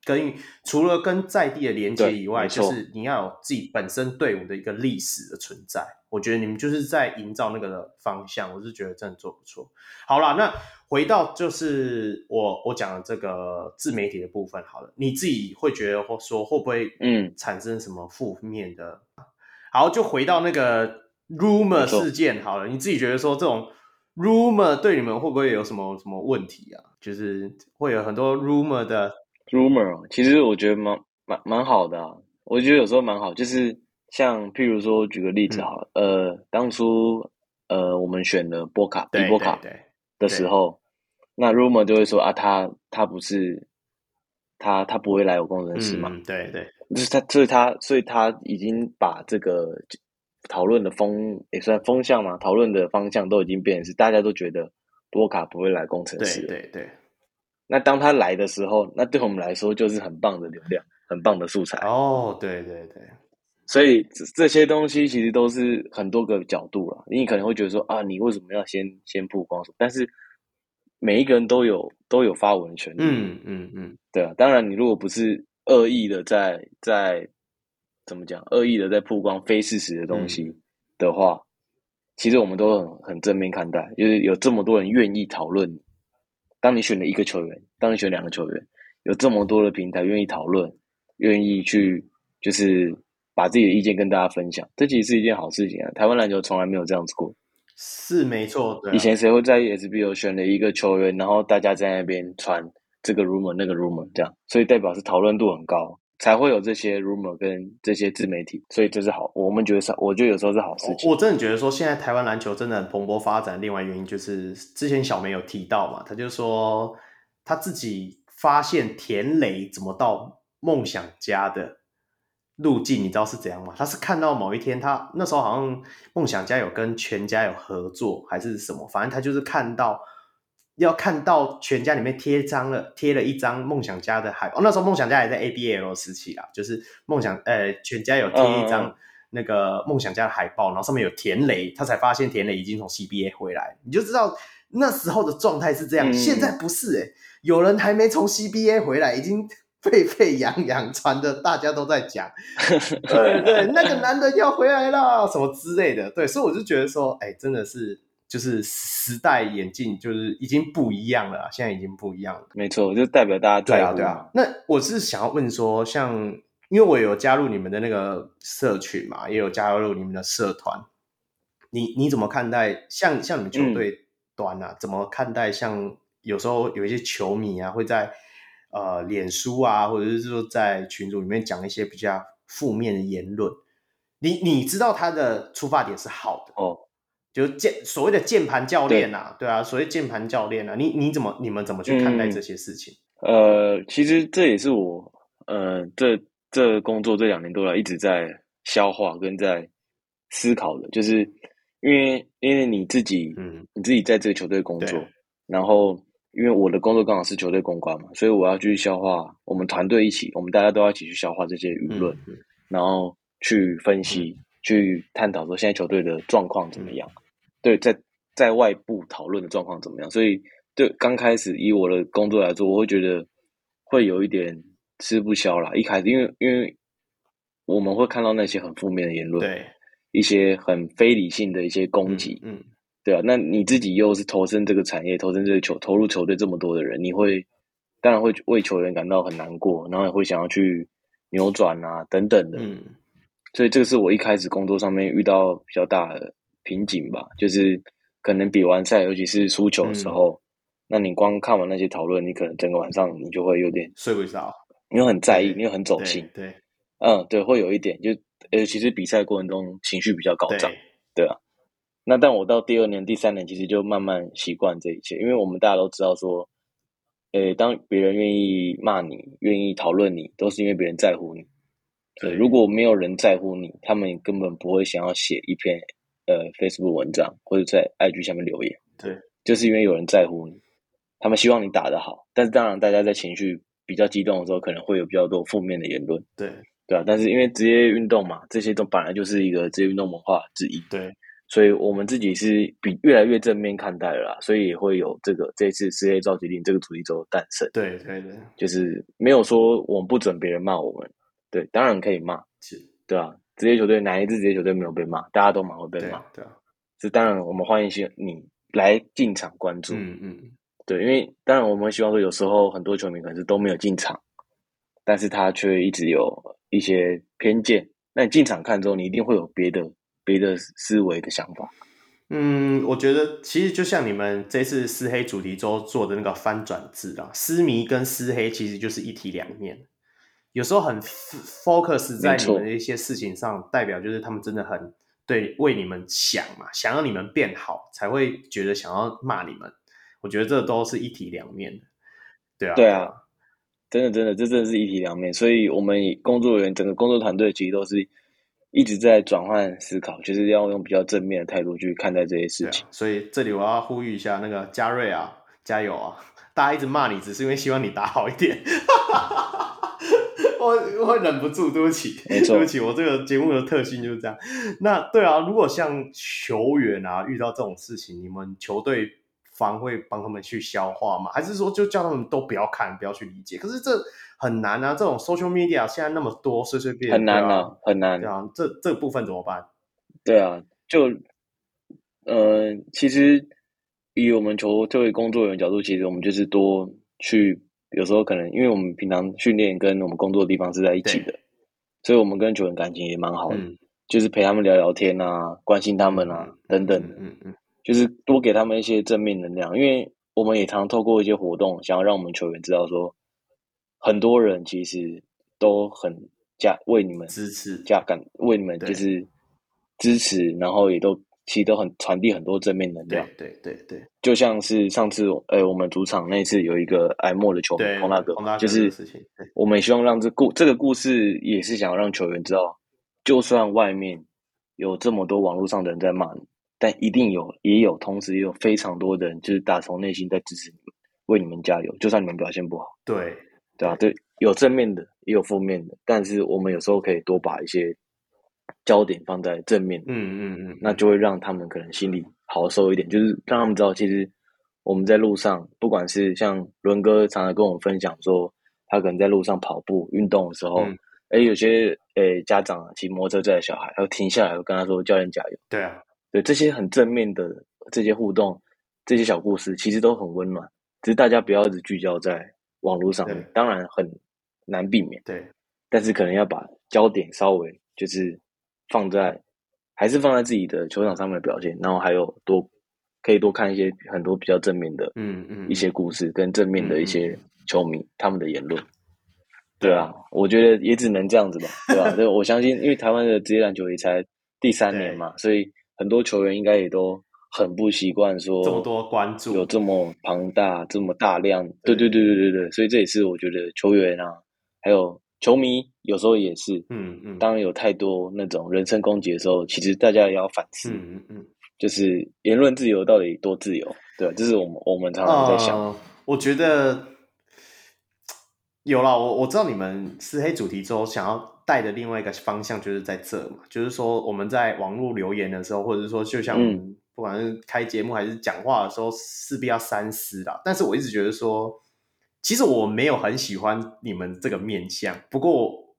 跟除了跟在地的连接以外，就是你要有自己本身队伍的一个历史的存在。我觉得你们就是在营造那个的方向，我是觉得真的做不错。好啦，那回到就是我我讲的这个自媒体的部分，好了，你自己会觉得或说会不会嗯产生什么负面的？嗯、好，就回到那个 rumor 事件好了，你自己觉得说这种 rumor 对你们会不会有什么什么问题啊？就是会有很多 rumor 的。Rumor 其实我觉得蛮蛮蛮好的啊，我觉得有时候蛮好，就是像譬如说举个例子好了，嗯、呃，当初呃我们选了波卡迪波卡的时候，那 rumor 就会说啊，他他不是他他不会来我工程师嘛，嗯、对对，就是他所以他所以他已经把这个讨论的风也算风向嘛，讨论的方向都已经变成是大家都觉得波卡不会来工程师，对对对。那当他来的时候，那对我们来说就是很棒的流量，很棒的素材。哦，对对对，所以这这些东西其实都是很多个角度了。你可能会觉得说啊，你为什么要先先曝光？但是每一个人都有都有发文权利。嗯嗯嗯，对啊。当然，你如果不是恶意的在在怎么讲，恶意的在曝光非事实的东西的话，嗯、其实我们都很很正面看待，就是有这么多人愿意讨论。当你选了一个球员，当你选两个球员，有这么多的平台愿意讨论，愿意去就是把自己的意见跟大家分享，这其实是一件好事情啊！台湾篮球从来没有这样子过，是没错。对啊，以前谁会在意 SBO 选了一个球员，然后大家在那边传这个 rumor 那个 rumor 这样，所以代表是讨论度很高。才会有这些 rumor 跟这些自媒体，所以这是好，我们觉得是，我觉得有时候是好事情。我真的觉得说，现在台湾篮球真的很蓬勃发展。另外原因就是，之前小梅有提到嘛，他就说他自己发现田磊怎么到梦想家的路径，你知道是怎样吗？他是看到某一天，他那时候好像梦想家有跟全家有合作，还是什么，反正他就是看到。要看到全家里面贴张了，贴了一张梦想家的海报。哦，那时候梦想家还在 ABL 时期啊，就是梦想呃全家有贴一张那个梦想家的海报，然后上面有田雷，他才发现田雷已经从 CBA 回来，你就知道那时候的状态是这样。嗯、现在不是诶、欸、有人还没从 CBA 回来，已经沸沸扬扬传的，大家都在讲，对对，那个男的要回来了，什么之类的，对，所以我就觉得说，哎、欸，真的是。就是时代演进，就是已经不一样了，现在已经不一样了。没错，就代表大家。对啊，对啊。那我是想要问说，像因为我有加入你们的那个社群嘛，也有加入你们的社团，你你怎么看待像像你们球队端啊？嗯、怎么看待像有时候有一些球迷啊，会在呃脸书啊，或者是说在群组里面讲一些比较负面的言论？你你知道他的出发点是好的哦。就键所谓的键盘教练呐、啊，对，对啊，所谓键盘教练啊，你你怎么你们怎么去看待这些事情？嗯、呃，其实这也是我呃这这工作这两年多来一直在消化跟在思考的，就是因为因为你自己嗯。你自己在这个球队工作，然后因为我的工作刚好是球队公关嘛，所以我要去消化我们团队一起，我们大家都要一起去消化这些舆论，嗯、然后去分析、嗯、去探讨说现在球队的状况怎么样。嗯对，在在外部讨论的状况怎么样？所以，对刚开始以我的工作来说，我会觉得会有一点吃不消啦。一开始，因为因为我们会看到那些很负面的言论，对一些很非理性的一些攻击，嗯，嗯对啊。那你自己又是投身这个产业、投身这个球、投入球队这么多的人，你会当然会为球员感到很难过，然后也会想要去扭转啊等等的。嗯，所以这个是我一开始工作上面遇到比较大的。瓶颈吧，就是可能比完赛，尤其是输球的时候，嗯、那你光看完那些讨论，你可能整个晚上你就会有点睡不着，你又很在意，你又很走心，对，对嗯，对，会有一点，就呃，其实比赛过程中情绪比较高涨，对，对啊。那但我到第二年、第三年，其实就慢慢习惯这一切，因为我们大家都知道说，呃，当别人愿意骂你、愿意讨论你，都是因为别人在乎你。对，如果没有人在乎你，他们根本不会想要写一篇。呃，Facebook 文章或者在 IG 下面留言，对，就是因为有人在乎你，他们希望你打得好。但是当然，大家在情绪比较激动的时候，可能会有比较多负面的言论，对，对啊。但是因为职业运动嘛，这些都本来就是一个职业运动文化之一，对，所以我们自己是比越来越正面看待了啦，所以也会有这个这一次四 A 召集令这个主题周的诞生，对对对，就是没有说我们不准别人骂我们，对，当然可以骂，是，对啊。职业球队哪一支职业球队没有被骂？大家都蛮会被骂。对啊，是当然，我们欢迎你来进场关注。嗯嗯，对，因为当然我们希望说，有时候很多球迷可能是都没有进场，但是他却一直有一些偏见。那你进场看之后，你一定会有别的别的思维的想法。嗯，我觉得其实就像你们这次私黑主题周做的那个翻转字啊，私迷跟私黑其实就是一体两面。有时候很 focus 在你们的一些事情上，代表就是他们真的很对为你们想嘛，想要你们变好，才会觉得想要骂你们。我觉得这都是一体两面的，对啊，对啊，真的真的，这真的是一体两面。所以，我们工作人员整个工作团队其实都是一直在转换思考，就是要用比较正面的态度去看待这些事情。所以，这里我要呼吁一下那个嘉瑞啊，加油啊！大家一直骂你，只是因为希望你打好一点。我我会忍不住，对不起，对不起，我这个节目的特性就是这样。那对啊，如果像球员啊遇到这种事情，你们球队方会帮他们去消化吗？还是说就叫他们都不要看，不要去理解？可是这很难啊，这种 social media 现在那么多，随随便便很难啊，啊很难。对啊，这这个部分怎么办？对啊，就呃，其实以我们球队工作人员角度，其实我们就是多去。有时候可能因为我们平常训练跟我们工作的地方是在一起的，所以我们跟球员感情也蛮好的，嗯、就是陪他们聊聊天啊，关心他们啊，嗯、等等的，嗯嗯，就是多给他们一些正面能量。因为我们也常透过一些活动，想要让我们球员知道说，很多人其实都很加为你们支持，加感为你们就是支持，然后也都。其实都很传递很多正面能量，对对对，对。就像是上次，呃、欸，我们主场那次有一个哀莫的球迷彭大哥，就是我们希望让这故这个故事也是想要让球员知道，就算外面有这么多网络上的人在骂你，但一定有也有同时也有非常多的人就是打从内心在支持你们，为你们加油，就算你们表现不好，对。对啊，对，有正面的也有负面的，但是我们有时候可以多把一些。焦点放在正面，嗯嗯嗯，那就会让他们可能心里好受一点，就是让他们知道，其实我们在路上，不管是像伦哥常常跟我们分享说，他可能在路上跑步运动的时候，哎、嗯，有些诶、欸、家长骑摩托车载小孩，他会停下来跟他说：“教练加油。”对啊，对这些很正面的这些互动，这些小故事，其实都很温暖。只是大家不要一直聚焦在网络上面，当然很难避免，对，但是可能要把焦点稍微就是。放在还是放在自己的球场上面的表现，然后还有多可以多看一些很多比较正面的，嗯嗯，一些故事跟正面的一些球迷他们的言论，对啊，我觉得也只能这样子吧，对吧？对，我相信，因为台湾的职业篮球也才第三年嘛，所以很多球员应该也都很不习惯说这么多关注，有这么庞大、这么大量。对对对对对对，所以这也是我觉得球员啊，还有球迷有时候也是，嗯嗯，当然有太多那种人身攻击的时候，其实大家也要反思，嗯嗯嗯，就是言论自由到底多自由？对，这是我们我们常常在想。呃，我觉得有了，我我知道你们四黑主题之后想要带的另外一个方向就是在这嘛，就是说我们在网络留言的时候，或者是说就像不管是开节目还是讲话的时候，势必要三思啦。但是我一直觉得说，其实我没有很喜欢你们这个面相，不过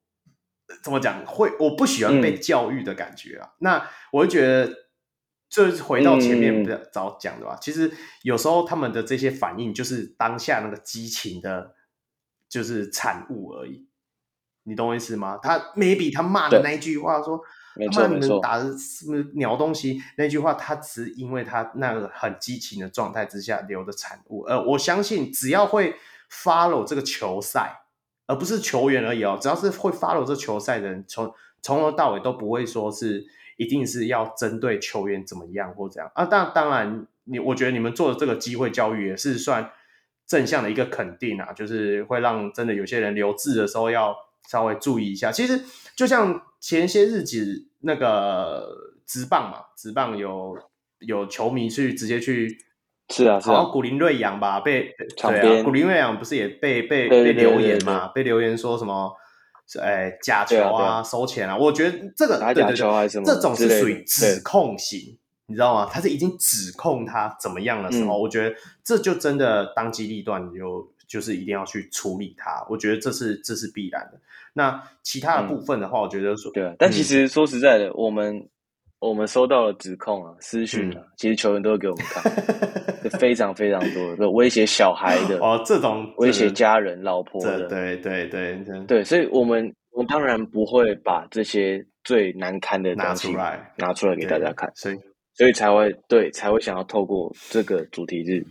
怎么讲，会我不喜欢被教育的感觉啊。嗯、那我就觉得，就是回到前面比较早讲的吧，嗯、其实有时候他们的这些反应，就是当下那个激情的，就是产物而已。你懂我意思吗？他 maybe 他骂的那一句话说，他骂你们打的什么鸟东西那句话，他只是因为他那个很激情的状态之下留的产物。呃，我相信只要会 follow 这个球赛，而不是球员而已哦，只要是会 follow 这球赛的人，从从头到尾都不会说是一定是要针对球员怎么样或怎样啊。当当然，你我觉得你们做的这个机会教育也是算正向的一个肯定啊，就是会让真的有些人留字的时候要。稍微注意一下，其实就像前些日子那个职棒嘛，职棒有有球迷去直接去，是啊，是啊，古林瑞阳吧，被对啊，古林瑞阳不是也被被被留言嘛，被留言说什么，哎，假球啊，收钱啊，我觉得这个打假球还是什么，这种是属于指控型，你知道吗？他是已经指控他怎么样的时候，我觉得这就真的当机立断就。就是一定要去处理他，我觉得这是这是必然的。那其他的部分的话，我觉得说、嗯、对啊。但其实说实在的，嗯、我们我们收到了指控啊、私讯啊，嗯、其实球员都会给我们看，非常非常多的威胁小孩的哦，这种威胁家人、老婆的，对对对对对。所以我们我们当然不会把这些最难堪的拿出来拿出来给大家看，所以所以才会对才会想要透过这个主题日。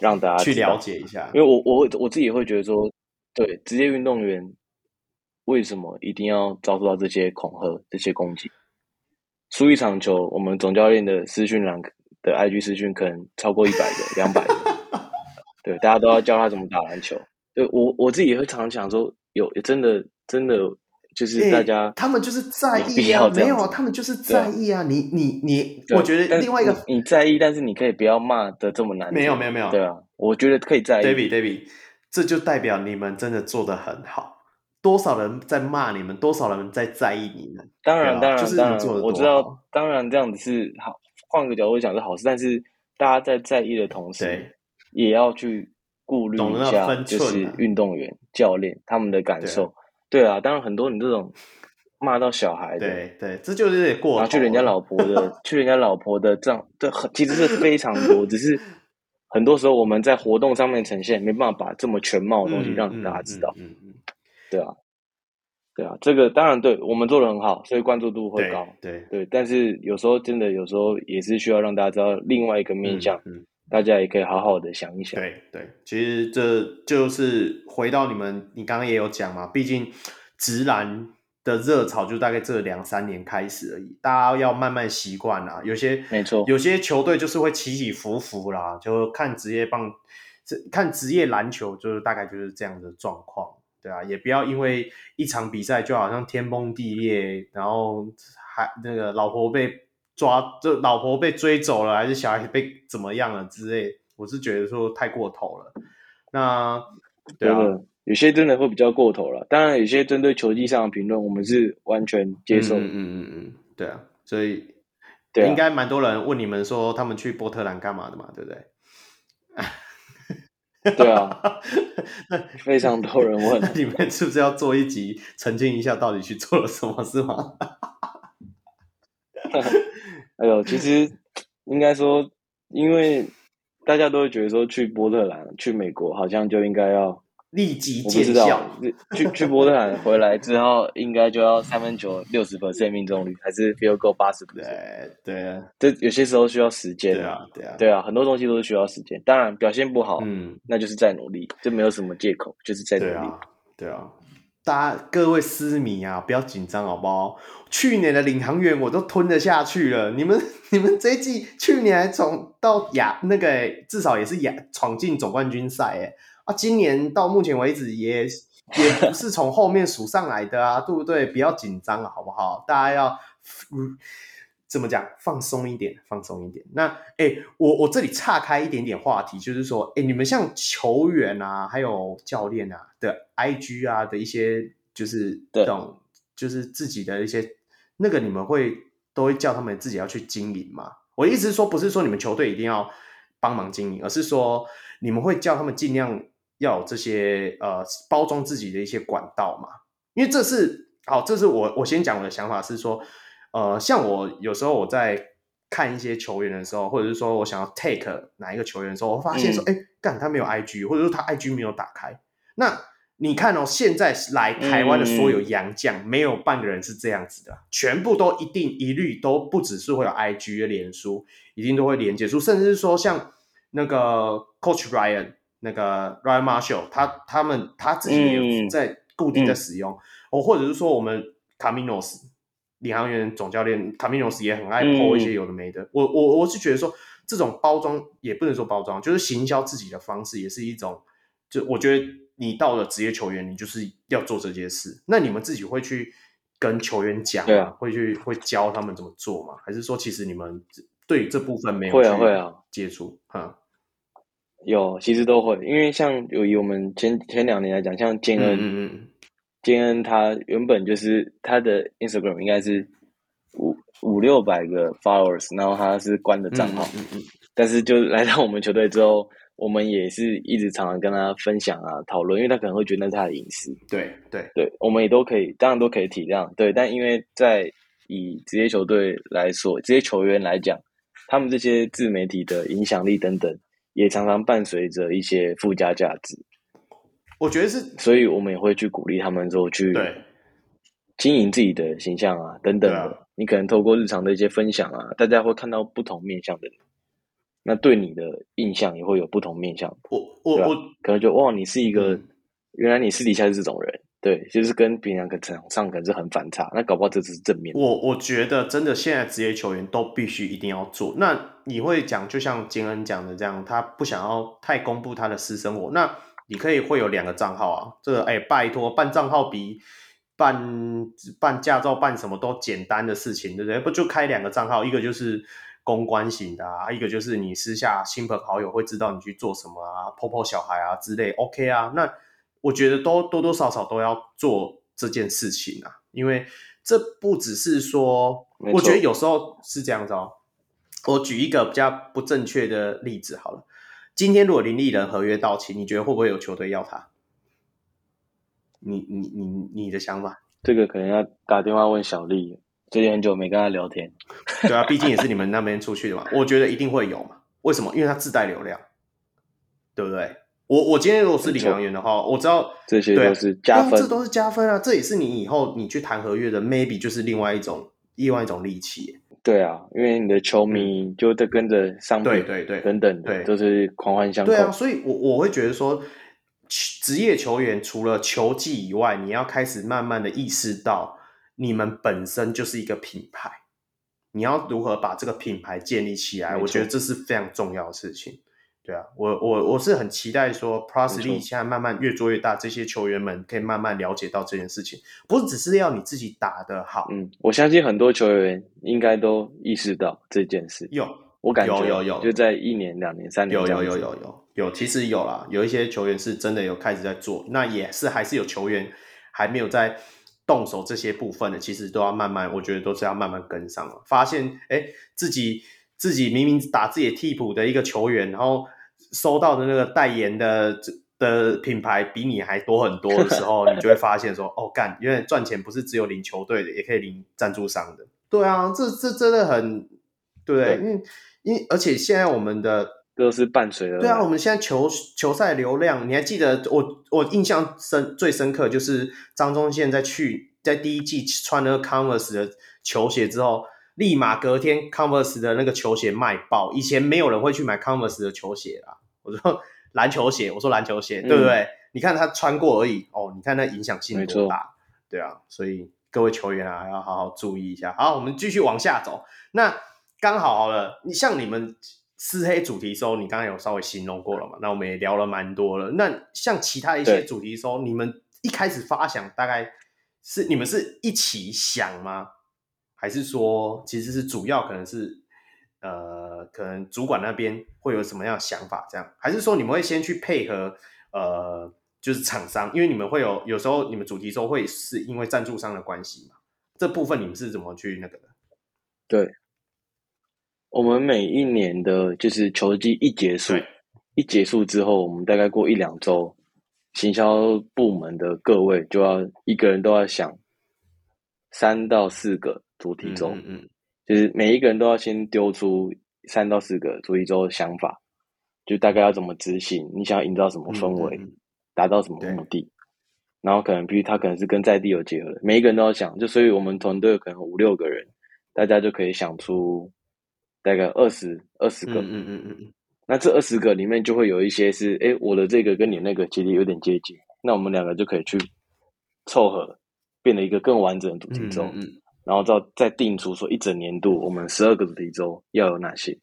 让大家去了解一下，因为我我我自己会觉得说，对职业运动员为什么一定要遭受到这些恐吓、这些攻击？输一场球，我们总教练的私讯栏的 IG 私讯可能超过一百个、两百个，对，大家都要教他怎么打篮球。对我我自己也会常常想说，有真的真的就是大家、欸，他们就是在意啊，没有啊，他们就是在意啊。你你你，我觉得另外一个你，你在意，但是你可以不要骂的这么难听。没有没有没有，对啊，我觉得可以在意。David David，这就代表你们真的做的很好。多少人在骂你们，多少人在在意你们。当然当然就是当然，我知道，当然这样子是好。换个角度讲是好事，但是大家在在意的同时，也要去顾虑一下，就是运动员、教练他们的感受。对啊，当然很多你这种骂到小孩的，对对，这就是有点过。然后去人家老婆的，去人家老婆的这样，对，其实是非常多。只是很多时候我们在活动上面呈现，没办法把这么全貌的东西让大家知道。嗯嗯，嗯，对啊，对啊，这个当然对我们做的很好，所以关注度会高。对对，对，但是有时候真的有时候也是需要让大家知道另外一个面向。嗯。嗯大家也可以好好的想一想。对对，其实这就是回到你们，你刚刚也有讲嘛，毕竟直男的热潮就大概这两三年开始而已，大家要慢慢习惯啦。有些没错，有些球队就是会起起伏伏啦，就看职业棒，看职业篮球就是大概就是这样的状况，对啊，也不要因为一场比赛就好像天崩地裂，然后还那个老婆被。抓就老婆被追走了，还是小孩被怎么样了之类？我是觉得说太过头了。那对啊，有些真的会比较过头了。当然，有些针对球技上的评论，我们是完全接受。嗯嗯嗯，对啊，所以对、啊、应该蛮多人问你们说他们去波特兰干嘛的嘛，对不对？对啊，非常多人问，你们是不是要做一集澄清一下，到底去做了什么，是吗？哎呦，其实应该说，因为大家都会觉得说，去波特兰、去美国，好像就应该要立即见效。去去波特兰回来之后，应该就要三分球六十 percent 命中率，还是 field goal 八十 percent？对啊，这有些时候需要时间。啊，对啊，对啊，很多东西都是需要时间。当然，表现不好，嗯，那就是再努力，这没有什么借口，就是再努力。对啊，大家各位私迷啊，不要紧张好不好？去年的领航员我都吞得下去了，你们 你们这一季去年还闯到亚那个至少也是亚闯进总冠军赛哎啊，今年到目前为止也也不是从后面数上来的啊，对不对？不要紧张了好不好？大家要嗯怎么讲？放松一点，放松一点。那哎，我我这里岔开一点点话题，就是说，哎，你们像球员啊，还有教练啊的 IG 啊的一些，就是这种，就是自己的一些。那个你们会都会叫他们自己要去经营吗？我意思是说，不是说你们球队一定要帮忙经营，而是说你们会叫他们尽量要有这些呃包装自己的一些管道嘛？因为这是好，这是我我先讲我的想法是说，呃，像我有时候我在看一些球员的时候，或者是说我想要 take 哪一个球员的时候，我发现说，哎、嗯，干他没有 IG，或者说他 IG 没有打开，那。你看哦，现在来台湾的所有洋将，嗯，没有半个人是这样子的，全部都一定一律都不只是会有 IG 的脸书，一定都会连接出，甚至是说像那个 Coach Ryan，那个 Ryan Marshall，他他们他自己也在固定在使用，哦，嗯，或者是说我们 Caminos 领航员总教练 Caminos 也很爱 po 一些有的没的，嗯，我我我是觉得说这种包装也不能说包装，就是行销自己的方式也是一种，就我觉得。你到了职业球员，你就是要做这件事。那你们自己会去跟球员讲，会去会教他们怎么做吗？还是说，其实你们对这部分没有会啊会啊接触？哈，有，其实都会。因为像有以我们前前两年来讲，像坚恩，嗯嗯，坚恩他原本就是他的 Instagram 应该是五五六百个 followers，然后他是关的账号，嗯嗯，嗯，但是就来到我们球队之后。我们也是一直常常跟他分享啊、讨论，因为他可能会觉得那是他的隐私。对对对，我们也都可以，当然都可以体谅。对，但因为在以职业球队来说，职业球员来讲，他们这些自媒体的影响力等等，也常常伴随着一些附加价值。我觉得是，所以我们也会去鼓励他们说去经营自己的形象啊等等的。啊、你可能透过日常的一些分享啊，大家会看到不同面向的你。那对你的印象也会有不同面向。我我我可能就哇，你是一个、嗯，原来你私底下是这种人，对，就是跟平常场上可能是很反差。那搞不好这只是正面。我我觉得真的，现在职业球员都必须一定要做。那你会讲，就像金恩讲的这样，他不想要太公布他的私生活。那你可以会有两个账号啊，这个哎，拜托，办账号比办办驾照办什么都简单的事情，对不对？不就开两个账号，一个就是。公关型的啊，一个就是你私下亲朋好友会知道你去做什么啊泡泡小孩啊之类，OK 啊。那我觉得都多多少少都要做这件事情啊，因为这不只是说，我觉得有时候是这样子哦。我举一个比较不正确的例子好了，今天如果林立人合约到期，你觉得会不会有球队要他？你你你你的想法？这个可能要打电话问小丽。最近很久没跟他聊天，对啊，毕竟也是你们那边出去的嘛。我觉得一定会有嘛。为什么？因为他自带流量，对不对？我我今天如果是领航员的话，我知道这些都是加分，这都是加分啊。这也是你以后你去谈合约的，maybe 就是另外一种另外一种利器。对啊，因为你的球迷就在跟着上，对对对，等等，对，都是狂欢相扣。对啊，所以我我会觉得说，职业球员除了球技以外，你要开始慢慢的意识到。你们本身就是一个品牌，你要如何把这个品牌建立起来？我觉得这是非常重要的事情。对啊，我我我是很期待说，Plus League 现在慢慢越做越大，这些球员们可以慢慢了解到这件事情，不是只是要你自己打得好。嗯，我相信很多球员应该都意识到这件事。有，我感觉有有有，就在一年、两年、三年，有有有有有有，其实有啦，有一些球员是真的有开始在做，那也是还是有球员还没有在。动手这些部分的，其实都要慢慢，我觉得都是要慢慢跟上了。发现，哎，自己自己明明打自己的替补的一个球员，然后收到的那个代言的的品牌比你还多很多的时候，你就会发现说，哦，干，原来赚钱不是只有领球队的，也可以领赞助商的。对啊，这这真的很对，对，因为因而且现在我们的。都是伴随的。对啊，我们现在球球赛流量，你还记得我我印象深最深刻就是张宗宪在去在第一季穿了 Converse 的球鞋之后，立马隔天 Converse 的那个球鞋卖爆。以前没有人会去买 Converse 的球鞋啦。我说篮球鞋，我说篮球鞋，对不对？你看他穿过而已哦，你看那影响性多大，对啊，所以各位球员啊，要好好注意一下。好，我们继续往下走。那刚好好了，你像你们撕黑主题周，你刚刚有稍微形容过了嘛？那我们也聊了蛮多了。那像其他一些主题周，你们一开始发想大概是你们是一起想吗？还是说其实是主要可能是？呃，可能主管那边会有什么样的想法？这样，还是说你们会先去配合？呃，就是厂商，因为你们会有有时候你们主题周会是因为赞助商的关系嘛？这部分你们是怎么去那个的？对，我们每一年的就是球季一结束，一结束之后，我们大概过一两周，行销部门的各位就要一个人都要想三到四个主题周。嗯，嗯。就是每一个人都要先丢出三到四个主题周的想法，就大概要怎么执行，你想要营造什么氛围，达到什么目的，然后可能比如他可能是跟在地有结合的，每一个人都要想，就所以我们团队可能五六个人，大家就可以想出大概二十二十个，嗯嗯嗯嗯，那这二十个里面就会有一些是，哎，我的这个跟你那个其实有点接近，那我们两个就可以去凑合，变得一个更完整的主题周。嗯嗯嗯然后再再定出说一整年度我们十二个主题周要有哪些，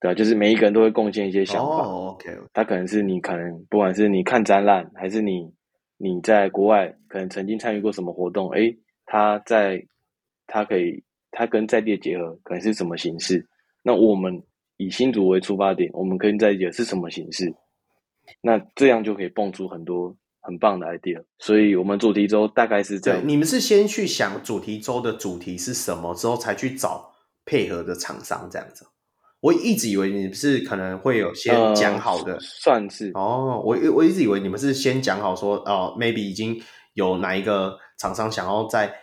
对啊，就是每一个人都会贡献一些想法。哦，OK，他可能是你可能不管是你看展览，还是你你在国外可能曾经参与过什么活动，诶，他在他可以他跟在地的结合可能是什么形式？那我们以新竹为出发点，我们跟在地的是什么形式？那这样就可以蹦出很多。很棒的 idea，所以我们主题周大概是这样。你们是先去想主题周的主题是什么，之后才去找配合的厂商这样子。我一直以为你们是可能会有先讲好的，呃、算是哦。我我一直以为你们是先讲好说，哦，maybe 已经有哪一个厂商想要在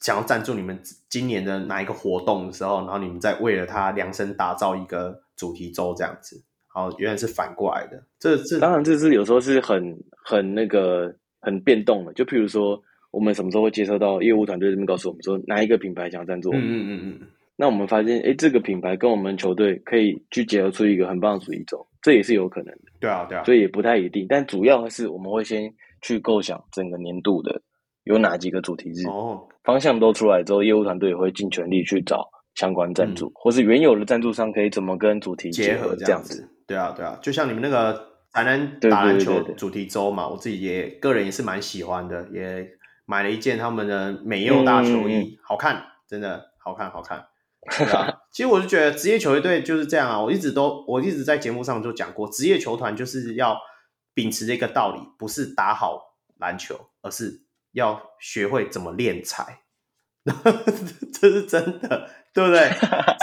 想要赞助你们今年的哪一个活动的时候，然后你们再为了他量身打造一个主题周这样子。哦，原来是反过来的。这这当然这是有时候是很很那个很变动的。就譬如说，我们什么时候会接收到业务团队这边告诉我们说，哪一个品牌想要赞助我们？嗯嗯嗯嗯。那我们发现，哎，这个品牌跟我们球队可以去结合出一个很棒的主题周，这也是有可能的。对啊，对啊。所以也不太一定，但主要是我们会先去构想整个年度的有哪几个主题日。哦。方向都出来之后，业务团队也会尽全力去找相关赞助，嗯、或是原有的赞助商可以怎么跟主题结合这样子。对啊，对啊，就像你们那个台南打篮球主题周嘛，我自己也个人也是蛮喜欢的，也买了一件他们的美柚大球衣，嗯、好看，真的好看，好看。啊、其实我就觉得职业球队就是这样啊，我一直都我一直在节目上就讲过，职业球团就是要秉持这个道理，不是打好篮球，而是要学会怎么练才，这是真的。对不对？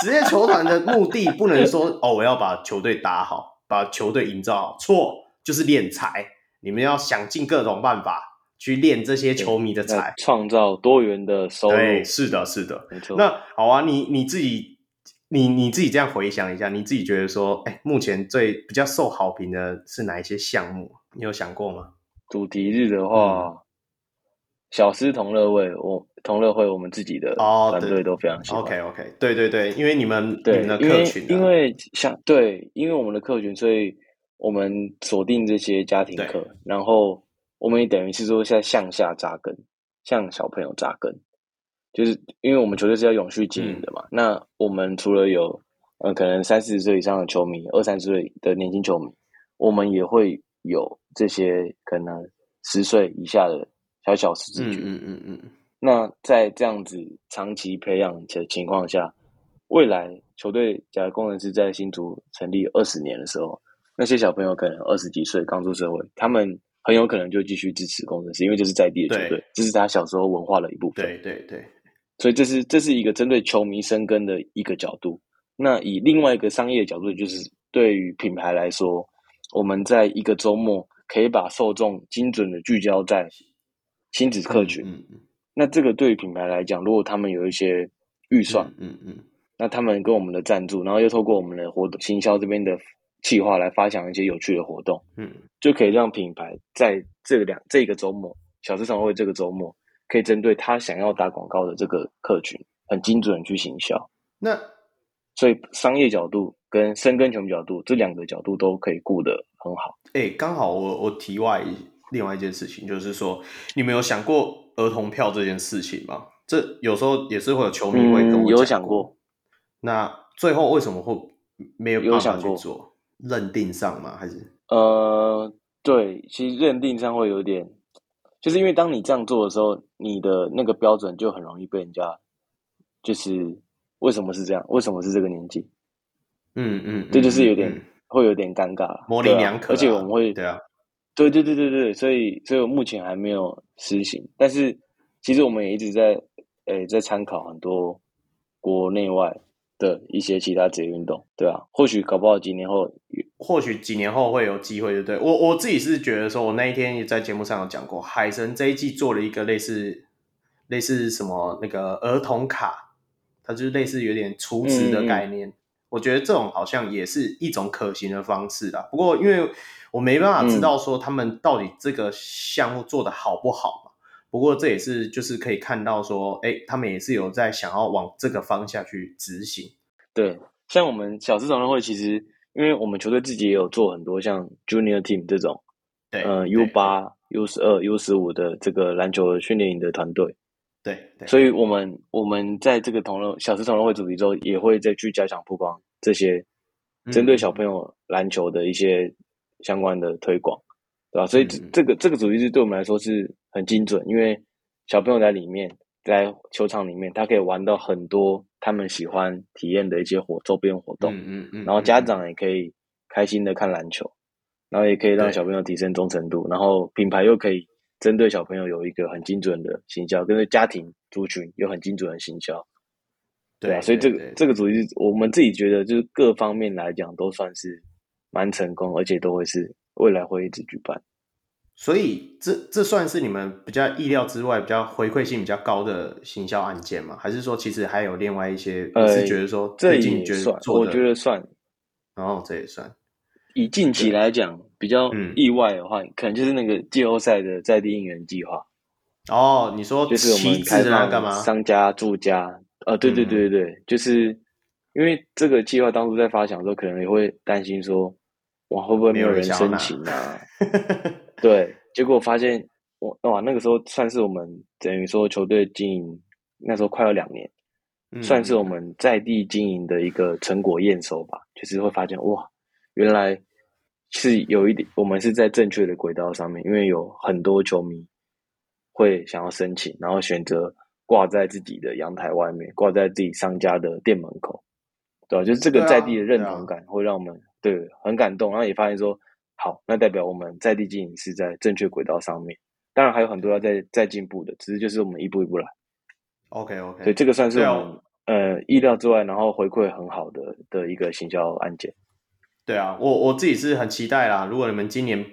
职业球团的目的不能说哦，我要把球队打好，把球队营造好。错，就是练才。你们要想尽各种办法去练这些球迷的才，创造多元的收入。对，是的，是的，没错。那好啊，你你自己，你你自己这样回想一下，你自己觉得说，哎，目前最比较受好评的是哪一些项目？你有想过吗？主题日的话。嗯小狮同乐会，我同乐会，我们自己的团队都非常喜欢。OK OK，对对对，因为你们对你们的客群、啊因，因为像对，因为我们的客群，所以我们锁定这些家庭课，然后我们也等于是说在向下扎根，向小朋友扎根，就是因为我们球队是要永续经营的嘛。嗯、那我们除了有呃可能三四十岁以上的球迷，二三十岁的年轻球迷，我们也会有这些可能十岁以下的。小小十字军，嗯嗯嗯嗯。那在这样子长期培养的情况下，未来球队假如工程师在新竹成立二十年的时候，那些小朋友可能二十几岁刚出社会，他们很有可能就继续支持工程师，因为这是在地的球队，这是他小时候文化的一部分。对对对。所以这是这是一个针对球迷生根的一个角度。那以另外一个商业的角度，就是对于品牌来说，我们在一个周末可以把受众精准的聚焦在。亲子客群，嗯嗯，那这个对于品牌来讲，如果他们有一些预算，嗯嗯，嗯，那他们跟我们的赞助，然后又透过我们的活动行销这边的计划来发想一些有趣的活动，嗯，就可以让品牌在这两这个周末，小狮常会这个周末，可以针对他想要打广告的这个客群，很精准去行销。那所以商业角度跟深耕球迷角度这两个角度都可以顾得很好。哎，刚好我我题外另外一件事情，就是说你们有想过儿童票这件事情吗？这有时候也是会有球迷会跟我讲、嗯、有想过。那最后为什么会没有办法去做？认定上吗？还是？呃，对，其实认定上会有点，就是因为当你这样做的时候，你的那个标准就很容易被人家，就是为什么是这样？为什么是这个年纪？嗯嗯，这就是有点、嗯、会有点尴尬，模棱两可、啊。而且我们会对啊，对对对对对，所以所以我目前还没有实行，但是其实我们也一直在诶、欸、在参考很多国内外的一些其他职业运动，对啊，或许搞不好几年后，或许几年后会有机会，对不对？我我自己是觉得说，我那一天也在节目上有讲过，海神这一季做了一个类似类似什么那个儿童卡，它就是类似有点储值的概念。嗯我觉得这种好像也是一种可行的方式啦。不过，因为我没办法知道说他们到底这个项目做的好不好嘛。不过，这也是就是可以看到说，哎，他们也是有在想要往这个方向去执行。对，像我们小狮同乐会，其实因为我们球队自己也有做很多像 Junior Team 这种，对，呃，U 八、U 十二、U 十五的这个篮球训练营的团队。对，对，所以我们我们在这个同乐小狮同乐会主题之后，也会再去加强曝光这些针对小朋友篮球的一些相关的推广，嗯、对吧？所以这这个这个主题是对我们来说是很精准，因为小朋友在里面，在球场里面，他可以玩到很多他们喜欢体验的一些活周边活动，嗯嗯，嗯，然后家长也可以开心的看篮球，然后也可以让小朋友提升忠诚度，然后品牌又可以。针对小朋友有一个很精准的行销，跟着家庭族群有很精准的行销，对啊，所以这个这个主题，我们自己觉得就是各方面来讲都算是蛮成功，而且都会是未来会一直举办。所以这这算是你们比较意料之外、比较回馈性比较高的行销案件吗？还是说其实还有另外一些？呃，是觉得说最近觉得算，我觉得算，然后这也算。以近期来讲，比较意外的话，嗯，可能就是那个季后赛的在地应援计划。哦，你说就是我们开放商家、住家，呃，对对对对对，嗯，就是因为这个计划当初在发想的时候，可能也会担心说，哇，会不会没有人申请啊？对，结果发现，我哇，那个时候算是我们等于说球队经营那时候快要两年，嗯，算是我们在地经营的一个成果验收吧，就是会发现哇。原来是有一点，我们是在正确的轨道上面，因为有很多球迷会想要申请，然后选择挂在自己的阳台外面，挂在自己商家的店门口，对吧？就是这个在地的认同感会让我们对，很感动，然后也发现说，好，那代表我们在地经营是在正确轨道上面。当然还有很多要再再进步的，只是就是我们一步一步来。OK OK，所以这个算是我们、啊、呃意料之外，然后回馈很好的的一个行销案件。对啊，我我自己是很期待啦。如果你们今年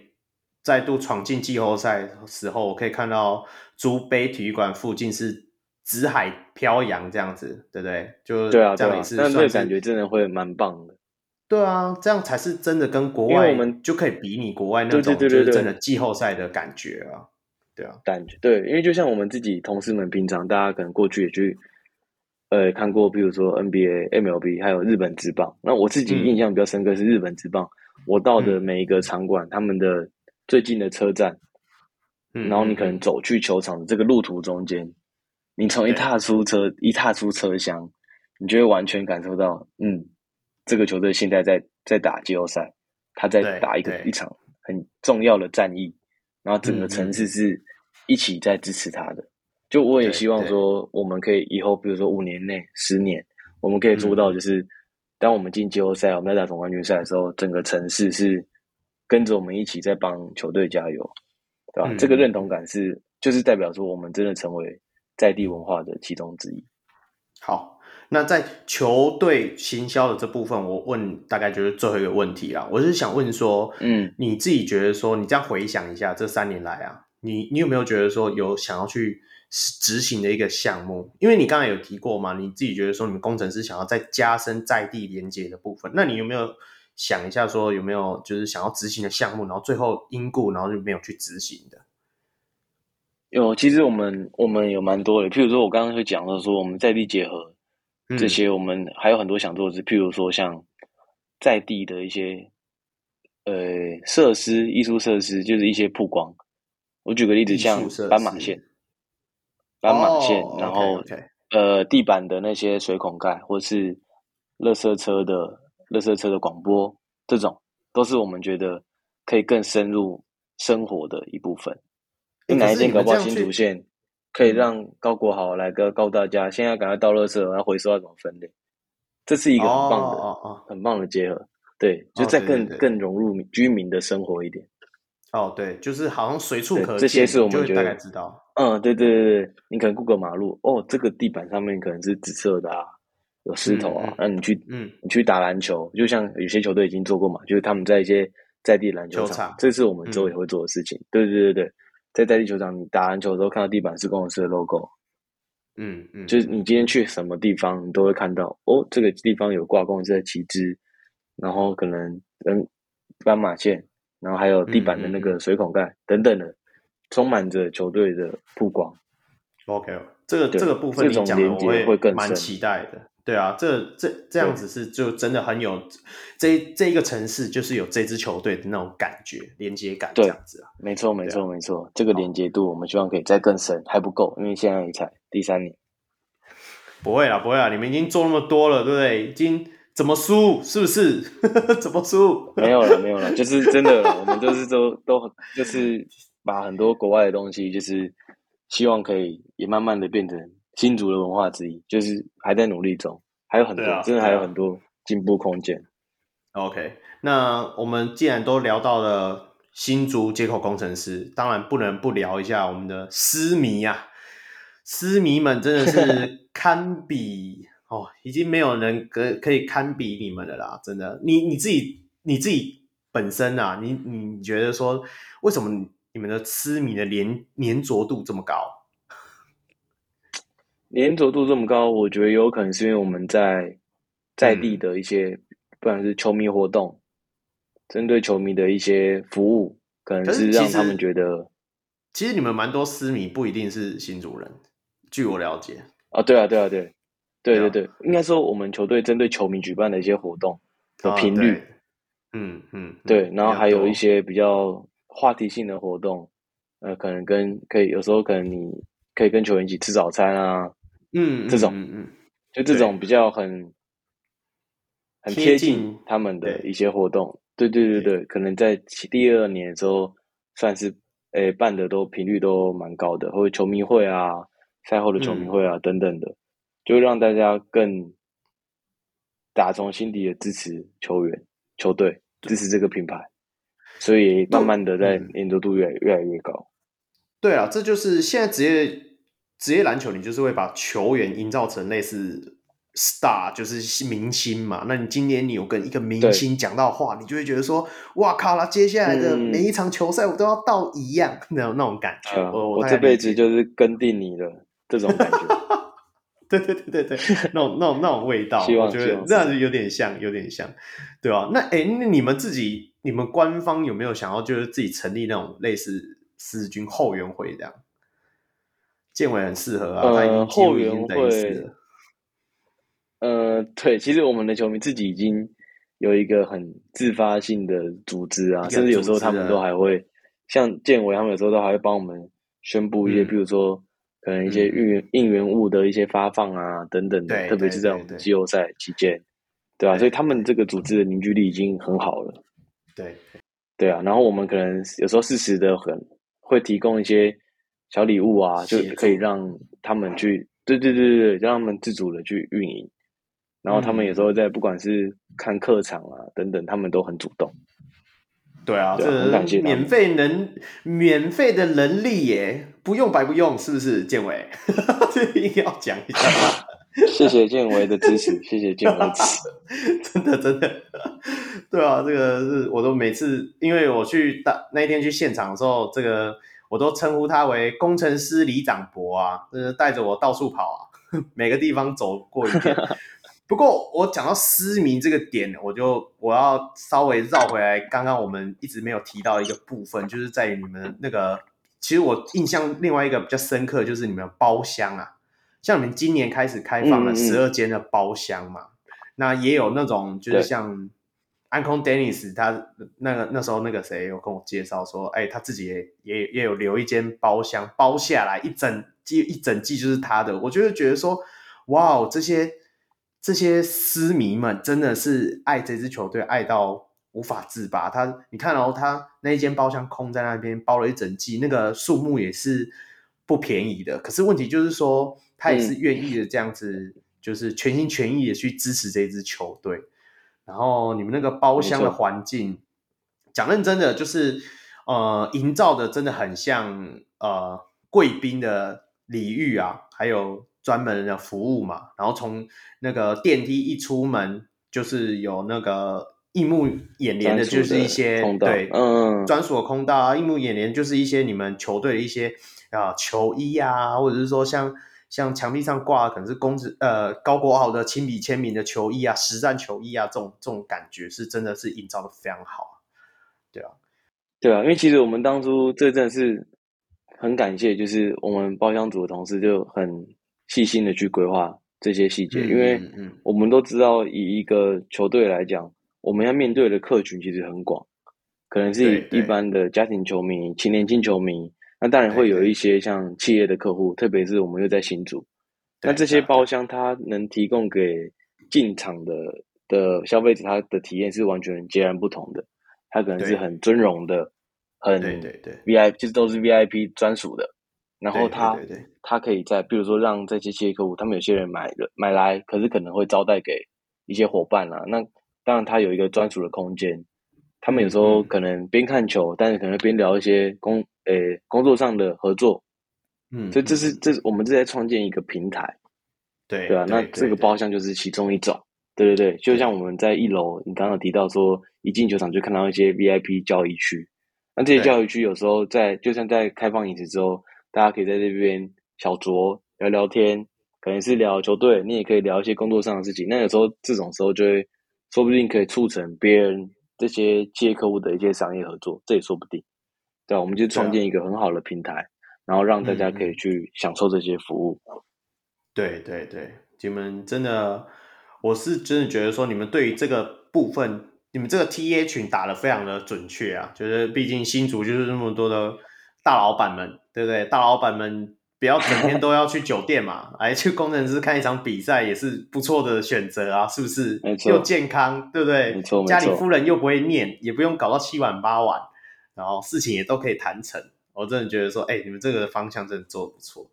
再度闯进季后赛时候，我可以看到竹北体育馆附近是紫海飘扬这样子，对不对？就对啊，这样也是，那这个感觉真的会蛮棒的。对啊，这样才是真的跟国外，我们就可以比拟国外那种就是真的季后赛的感觉啊。对啊，感觉对，因为就像我们自己同事们平常，大家可能过去也去。呃，看过，比如说 NBA、MLB，还有日本职棒。那我自己印象比较深刻是日本职棒。嗯、我到的每一个场馆，他们的最近的车站，嗯，然后你可能走去球场的这个路途中间，你从一踏出车，一踏出车厢，你就会完全感受到，嗯，这个球队现在在在打季后赛，他在打一个一场很重要的战役，然后整个城市是一起在支持他的。就我也希望说，我们可以以后，比如说五年内、十年，我们可以做到，就是当我们进季后赛、我们在打总冠军赛的时候，整个城市是跟着我们一起在帮球队加油，对吧？嗯、这个认同感是，就是代表说我们真的成为在地文化的其中之一。好，那在球队行销的这部分，我问大概就是最后一个问题啦。我是想问说，嗯，你自己觉得说，你这样回想一下这三年来啊，你你有没有觉得说有想要去执行的一个项目，因为你刚才有提过嘛，你自己觉得说你们工程师想要再加深在地连接的部分，那你有没有想一下说有没有就是想要执行的项目，然后最后因故然后就没有去执行的？有，其实我们我们有蛮多的，譬如说我刚刚就讲到说我们在地结合这些，我们还有很多想做的事，譬如说像在地的一些呃设施、艺术设施，就是一些曝光。我举个例子，像斑马线，斑马线，哦、然后 okay, okay. 呃，地板的那些水孔盖，或是垃圾车的垃圾车的广播，这种都是我们觉得可以更深入生活的一部分。哪一件搞不好新竹县可以让高国豪来个告诉大家，现在赶快倒垃圾，要回收要怎么分类？这是一个很棒的、哦哦、很棒的结合。对，就再更、更融入居民的生活一点。哦，对，就是好像随处可见，这些是我们觉得大概知道。嗯，对对对对，你可能过个马路，哦，这个地板上面可能是紫色的啊，有石头啊，那、嗯嗯、你去，嗯，你去打篮球，就像有些球队已经做过嘛，就是他们在一些在地篮球场，球场这是我们周围会做的事情。嗯、对对对对，在在地球场，你打篮球的时候看到地板是公司的 logo，嗯嗯，就是你今天去什么地方，你都会看到，哦，这个地方有挂公司的旗帜，然后可能嗯斑马线。然后还有地板的那个水孔盖等等的，充满着球队的曝光。OK，这个这个部分你讲的我会更蛮期待的。对啊，这这这样子是就真的很有这这一个城市就是有这支球队的那种感觉连接感这样子啊。没错没错没错，这个连接度我们希望可以再更深，还不够，因为现在也才第三年。不会啦不会啦，你们已经做那么多了，对不对？已经。怎么输？是不是？怎么输？没有了，没有了，就是真的，我们就是都都就是把很多国外的东西，就是希望可以也慢慢的变成新竹的文化之一，就是还在努力中，还有很多，啊、真的还有很多进步空间。OK，那我们既然都聊到了新竹接口工程师，当然不能不聊一下我们的狮迷啊，狮迷们真的是 堪比。哦，已经没有人可可以堪比你们的啦！真的，你你自己你自己本身啊，你你觉得说，为什么你们的痴迷的粘粘着度这么高？黏着度这么高，我觉得有可能是因为我们在在地的一些，嗯、不管是球迷活动，针对球迷的一些服务，可能是让他们觉得，其实，你们蛮多私迷不一定是新主人，据我了解。啊，对啊，对啊，对。对对对，应该说我们球队针对球迷举办的一些活动的频率，哦、嗯嗯，对，然后还有一些比较话题性的活动，呃，可能跟可以有时候可能你可以跟球员一起吃早餐啊，嗯，这种，嗯嗯，就这种比较很很贴近他们的一些活动，对对对对，可能在第二年的时候算是诶办的都频率都蛮高的，或者球迷会啊，赛后的球迷会啊、嗯、等等的。就让大家更打从心底的支持球员、球队，支持这个品牌，所以慢慢的在黏着度越来越来越高。对啊，这就是现在职业职业篮球，你就是会把球员营造成类似 star，就是明星嘛。那你今年你有跟一个明星讲到话，你就会觉得说，哇靠啦，接下来的每一场球赛我都要到一样，那种那种感觉。我我，我这辈子就是跟定你了这种感觉。对对对对对，那种那种那种味道，我觉得那样子有点像，有点像，对吧？那哎，那你们自己，你们官方有没有想要就是自己成立那种类似狮军后援会这样？建伟很适合啊，呃，后援会。呃，对，其实我们的球迷自己已经有一个很自发性的组织啊，甚至有时候他们都还会像建伟他们有时候都还会帮我们宣布一些，比如说。可能一些应援应援物的一些发放啊，等等的，特别是在我们季后赛期间，对吧？所以他们这个组织的凝聚力已经很好了。对，对啊。然后我们可能有时候适时的很会提供一些小礼物啊，就可以让他们去，对对对对，让他们自主的去运营。然后他们有时候在不管是看客场啊等等，他们都很主动。对啊，这免费能免费的能力耶，不用白不用，是不是建伟？这一定要讲一下。谢谢建伟的支持，谢谢建伟的支持，真 的真的，对啊，这个是我都每次，因为我去大那一天去现场的时候，这个我都称呼他为工程师李长博啊，就是带着我到处跑啊，每个地方走过一遍。不过我讲到失明这个点，我就我要稍微绕回来。刚刚我们一直没有提到一个部分，就是在于你们那个，其实我印象另外一个比较深刻，就是你们包厢啊，像你们今年开始开放了十二间的包厢嘛，嗯嗯，那也有那种就是像 Anthony Dennis 他那个那时候那个谁有跟我介绍说，哎，他自己也也也有留一间包厢包下来，一整季一整季就是他的。我就会觉得说，哇，这些这些私迷们真的是爱这支球队爱到无法自拔。他你看哦，他那一间包厢空在那边包了一整季，那个数目也是不便宜的。可是问题就是说，他也是愿意的这样子，嗯、就是全心全意的去支持这支球队。然后你们那个包厢的环境，讲认真的，就是呃，营造的真的很像呃贵宾的礼遇啊，还有专门的服务嘛。然后从那个电梯一出门，就是有那个映目眼帘的，就是一些对，嗯，专属的空道啊，映目眼帘就是一些你们球队的一些啊球衣啊，或者是说像。像墙壁上挂的可能是公子呃高国豪的亲笔签名的球衣啊，实战球衣啊，这种这种感觉是真的是营造的非常好，对啊，对啊，因为其实我们当初这阵是很感谢，就是我们包厢组的同事就很细心的去规划这些细节，嗯、因为我们都知道以一个球队来讲，我们要面对的客群其实很广，可能是以一般的家庭球迷、青年轻球迷。那当然会有一些像企业的客户，特别是我们又在新竹，那这些包厢它能提供给进场的的消费者，他的体验是完全截然不同的。他可能是很尊荣的，很对对对，VIP 就是都是 VIP 专属的。然后他他可以在，比如说让这些企业客户，他们有些人买了买来，可是可能会招待给一些伙伴啊。那当然，他有一个专属的空间。他们有时候可能边看球，嗯、但是可能边聊一些工诶、欸、工作上的合作，嗯，所以这是这是我们正在创建一个平台，对对啊，那这个包厢就是其中一种，对对对，就像我们在一楼，你刚刚提到说一进球场就看到一些 VIP 交易区，那这些交易区有时候在就像在开放饮食之后，大家可以在这边小酌聊聊天，可能是聊球队，你也可以聊一些工作上的事情，那有时候这种时候就会说不定可以促成别人。这些接客户的一些商业合作，这也说不定。对，我们就创建一个很好的平台，啊、然后让大家可以去享受这些服务。对对对，你们真的，我是真的觉得说，你们对于这个部分，你们这个 TA 群打得非常的准确啊。就是毕竟新竹就是那么多的大老板们，对不对？大老板们。不要整天都要去酒店嘛，来 去工程师看一场比赛也是不错的选择啊，是不是？没错。又健康，对不对？没错。家里夫人又不会念，也不用搞到七晚八晚，然后事情也都可以谈成。我真的觉得说，哎、欸，你们这个方向真的做得不错。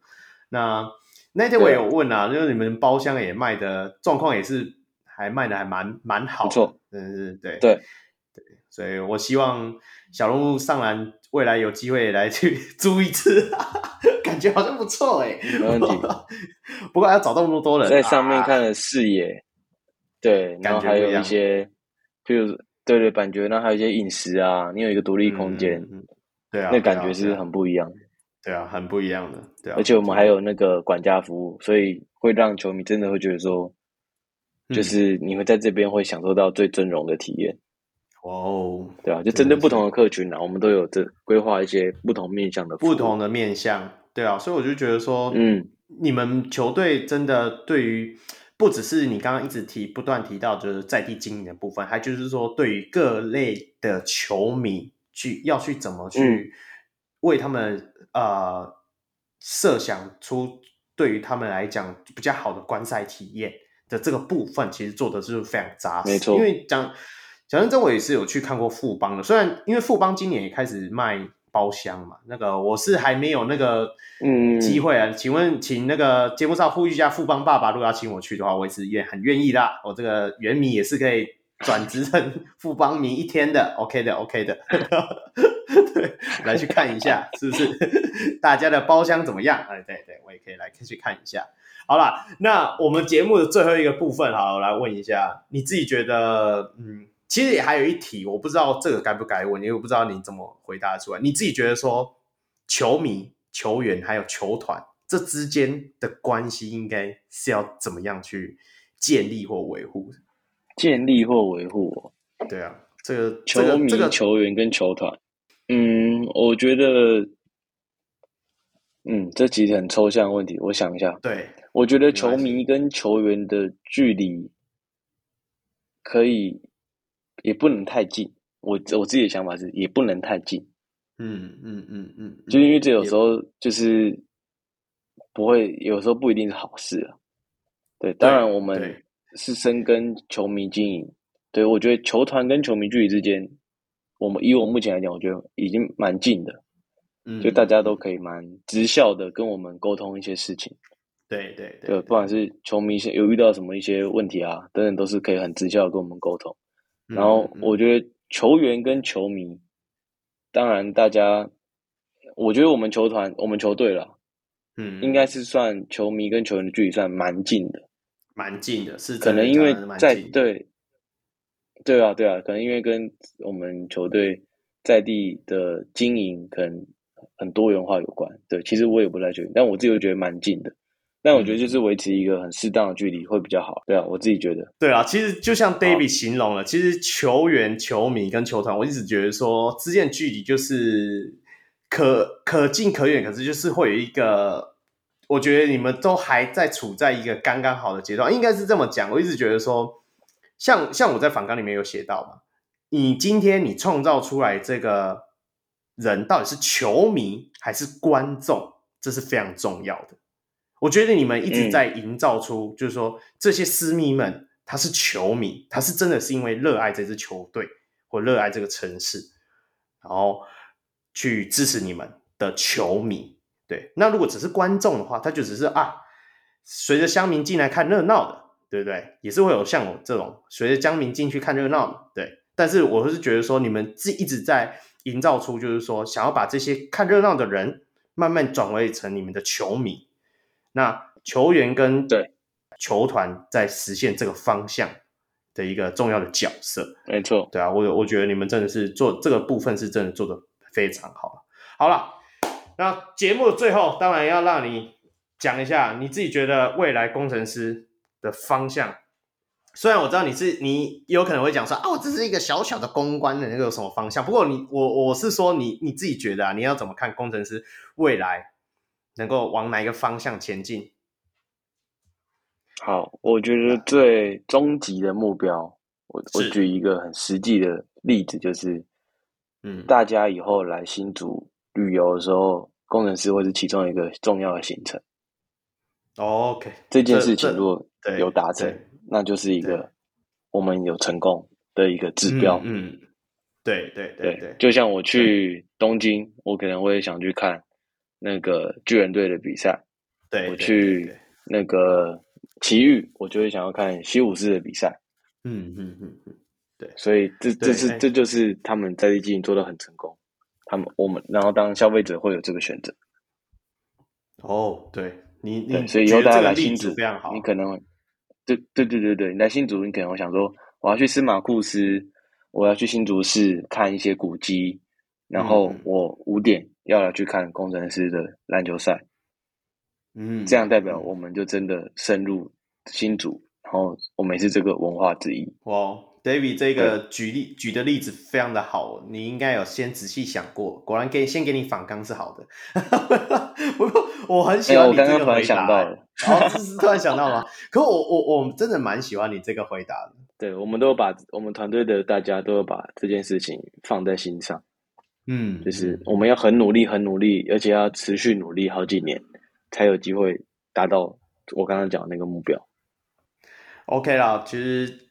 那那天我也有问啊，就是你们包厢也卖的状况也是还卖的还蛮蛮好的，不错，真的是对对对，所以我希望小人物上篮未来有机会来去 租一次。感觉好像不错哎，没问题。不过要找到那么多人，在上面看的视野，啊、对，然后还有一些，譬如对对，感觉，然后还有一些饮食啊，你有一个独立空间，嗯，对啊，那感觉是很不一样的，对啊，很不一样的，对啊。而且我们还有那个管家服务，所以会让球迷真的会觉得说，就是你会在这边会享受到最尊荣的体验。哦，对啊，就针对不同的客群啊，我们都有这规划一些不同面向的不同的面向。对啊，所以我就觉得说，嗯，你们球队真的对于不只是你刚刚一直提、不断提到，就是在地经营的部分，还就是说，对于各类的球迷去要去怎么去为他们、嗯、呃设想出对于他们来讲比较好的观赛体验的这个部分，其实做的是非常扎实。没错，因为讲讲真，我也是有去看过富邦的，虽然因为富邦今年也开始卖。包厢嘛，那个我是还没有那个嗯机会啊，嗯、请问请那个节目上呼吁一下富邦爸爸，如果要请我去的话，我也是也很愿意的。我这个原迷也是可以转职成 富邦迷一天的，OK 的，OK 的。对，来去看一下是不是？大家的包厢怎么样？哎，对对，我也可以来去看一下。好了，那我们节目的最后一个部分，好，我来问一下，你自己觉得嗯？其实也还有一题，我不知道这个该不该问，因为我不知道你怎么回答出来。你自己觉得说，球迷、球员还有球团这之间的关系，应该是要怎么样去建立或维护？建立或维护？对啊，这个球迷、球员跟球团，嗯，我觉得，嗯，这其实很抽象问题。我想一下，对，我觉得球迷跟球员的距离可以。也不能太近。我我自己的想法是，也不能太近。嗯嗯嗯嗯，就因为这有时候就是不会，有时候不一定是好事啊。对，当然我们是深耕球迷经营。对，我觉得球团跟球迷距离之间，我们以我目前来讲，我觉得已经蛮近的。嗯，就大家都可以蛮直效的跟我们沟通一些事情。对对对，对，不管是球迷有遇到什么一些问题啊，等等，都是可以很直效的跟我们沟通。然后我觉得球员跟球迷，当然大家，我觉得我们球团、我们球队了，嗯，应该是算球迷跟球员的距离算蛮近的，蛮近的，是可能因为在对，对啊对啊，可能因为跟我们球队在地的经营可能很多元化有关。对，其实我也不太确定，但我自己会觉得蛮近的。但我觉得就是维持一个很适当的距离会比较好，对啊，我自己觉得。对啊，其实就像 David 形容了，其实球员、球迷跟球团，我一直觉得说之间距离就是可可近可远，可是就是会有一个，我觉得你们都还在处在一个刚刚好的阶段，应该是这么讲。我一直觉得说，像像我在访纲里面有写到嘛，你今天你创造出来这个人到底是球迷还是观众，这是非常重要的。我觉得你们一直在营造出，就是说这些私迷们他是球迷，他是真的是因为热爱这支球队或热爱这个城市，然后去支持你们的球迷。对，那如果只是观众的话，他就只是啊，随着乡民进来看热闹的，对不对？也是会有像我这种随着乡民进去看热闹的，对。但是我是觉得说，你们自一直在营造出，就是说想要把这些看热闹的人慢慢转为成你们的球迷。那球员跟对球团在实现这个方向的一个重要的角色，没错，对啊，我我觉得你们真的是做这个部分是真的做的非常好。好了，那节目的最后当然要让你讲一下你自己觉得未来工程师的方向。虽然我知道你是你有可能会讲说哦，这是一个小小的公关的那个什么方向，不过你我我是说你你自己觉得啊，你要怎么看工程师未来？能够往哪一个方向前进？好，我觉得最终极的目标，我我举一个很实际的例子，就是，嗯，大家以后来新竹旅游的时候，工程师会是其中一个重要的行程。OK，这件事情如果有达成，那就是一个我们有成功的一个指标。嗯，对对对对，就像我去东京，我可能会想去看。那个巨人队的比赛，对，我去那个奇遇，我就会想要看西武士的比赛。嗯嗯嗯嗯，对，所以这这是这就是他们在地经营做的很成功。他们我们然后当消费者会有这个选择。哦，对你你，所以以后大家来新竹非常好，你可能对对对对对，你来新竹，你可能会想说，我要去司马库斯，我要去新竹市看一些古迹，然后我五点。要来去看工程师的篮球赛，嗯，这样代表我们就真的深入新组，然后我们也是这个文化之一。哇，David 这个举例举的例子非常的好，你应该有先仔细想过，果然给先给你反刚是好的。不过我很喜欢你这个回答，欸、我刚刚突然想到了，哦，这是突然想到吗？可我我我真的蛮喜欢你这个回答的。对，我们都把我们团队的大家都把这件事情放在心上。嗯，就是我们要很努力，很努力，而且要持续努力好几年，才有机会达到我刚刚讲的那个目标。OK 啦，其实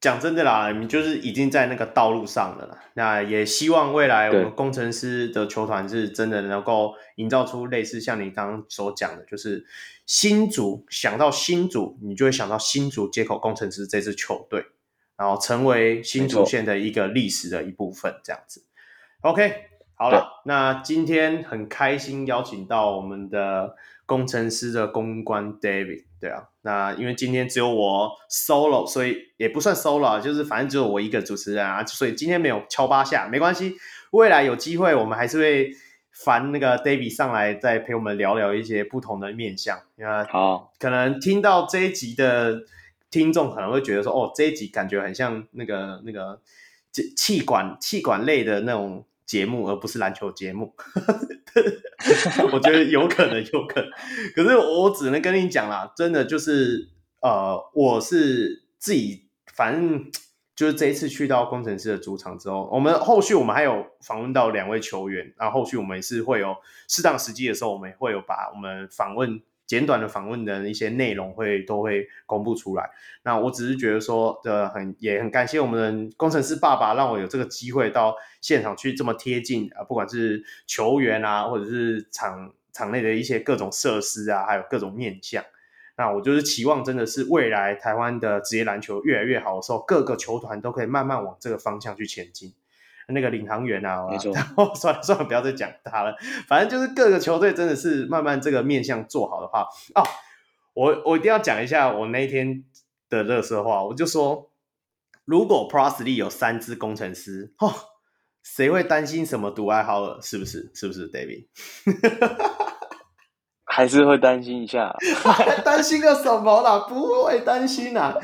讲真的啦，你就是已经在那个道路上了啦。那也希望未来我们工程师的球团是真的能够营造出类似像你刚刚所讲的，就是新竹想到新竹，你就会想到新竹接口工程师这支球队，然后成为新竹县的一个历史的一部分，这样子。OK，好了，那今天很开心邀请到我们的工程师的公关 David，对啊，那因为今天只有我 solo，所以也不算 solo，就是反正只有我一个主持人啊，所以今天没有敲八下，没关系，未来有机会我们还是会烦那个 David 上来再陪我们聊聊一些不同的面向，因为好，可能听到这一集的听众可能会觉得说，哦，这一集感觉很像那个那个气管气管类的那种。节目，而不是篮球节目，我觉得有可能，有可能。可是我只能跟你讲啦，真的就是，呃，我是自己，反正 就是这一次去到工程师的主场之后，我们后续我们还有访问到两位球员，然后后续我们也是会有适当时机的时候，我们会有把我们访问简短的访问的一些内容会都会公布出来。那我只是觉得说，呃，很也很感谢我们的工程师爸爸，让我有这个机会到现场去这么贴近啊，不管是球员啊，或者是场场内的一些各种设施啊，还有各种面向。那我就是期望，真的是未来台湾的职业篮球越来越好的时候，各个球团都可以慢慢往这个方向去前进。那个领航员啊，没错，然后算了算了，不要再讲他了。反正就是各个球队真的是慢慢这个面向做好的话，哦，我我一定要讲一下我那一天的热色话，我就说，如果 League 有三支工程师，哦，谁会担心什么独爱好了？是不是？是不是，David？还是会担心一下，担心个什么啦？不会担心啦，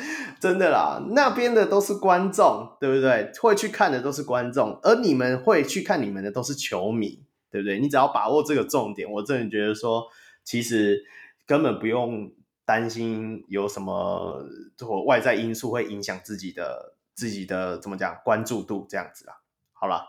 真的啦。那边的都是观众，对不对？会去看的都是观众，而你们会去看你们的都是球迷，对不对？你只要把握这个重点，我真的觉得说，其实根本不用担心有什么或外在因素会影响自己的自己的怎么讲关注度这样子啦。好了，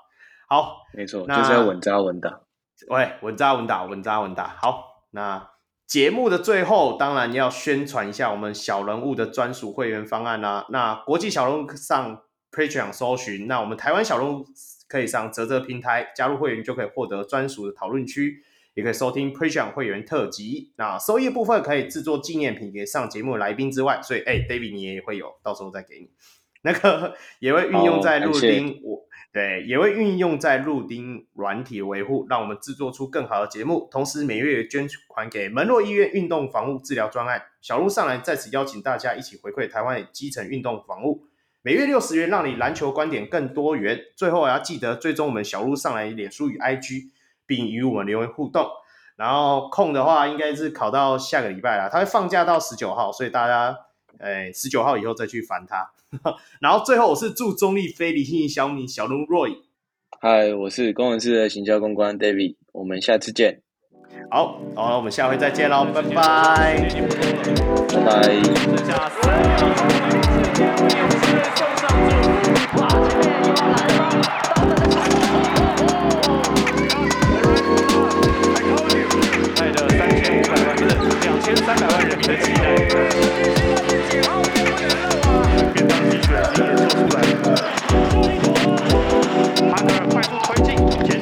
好，没错，那就是要稳扎稳打。喂，稳扎稳打，稳扎稳打，好。那节目的最后，当然要宣传一下我们小人物的专属会员方案啦、啊。那国际小人物上 Patreon 搜寻，那我们台湾小人物可以上啧啧平台加入会员，就可以获得专属的讨论区，也可以收听 Patreon 会员特辑。那收益部分可以制作纪念品给上节目来宾之外，所以哎、欸、，David 你也会有，到时候再给你。那个也会运用在录音我。对，也会运用在录音软体维护，让我们制作出更好的节目。同时，每月捐款给门诺医院运动防护治疗专案。小鹿上来在此邀请大家一起回馈台湾的基层运动防护。每月六十元，让你篮球观点更多元。最后，还要记得追踪我们小鹿上来脸书与 IG，并与我们留言互动。然后空的话，应该是考到下个礼拜啦，他会放假到十九号，所以大家，诶十九号以后再去烦他。然后最后，我是祝中立非理性小米小龙 Roy。嗨，我是工程师的行销公关 David。我们下次见。好，好，那我们下回再见喽，拜拜。拜拜。带着三千五百万，不是两千三百万人民的期待。一个出来，快速推进。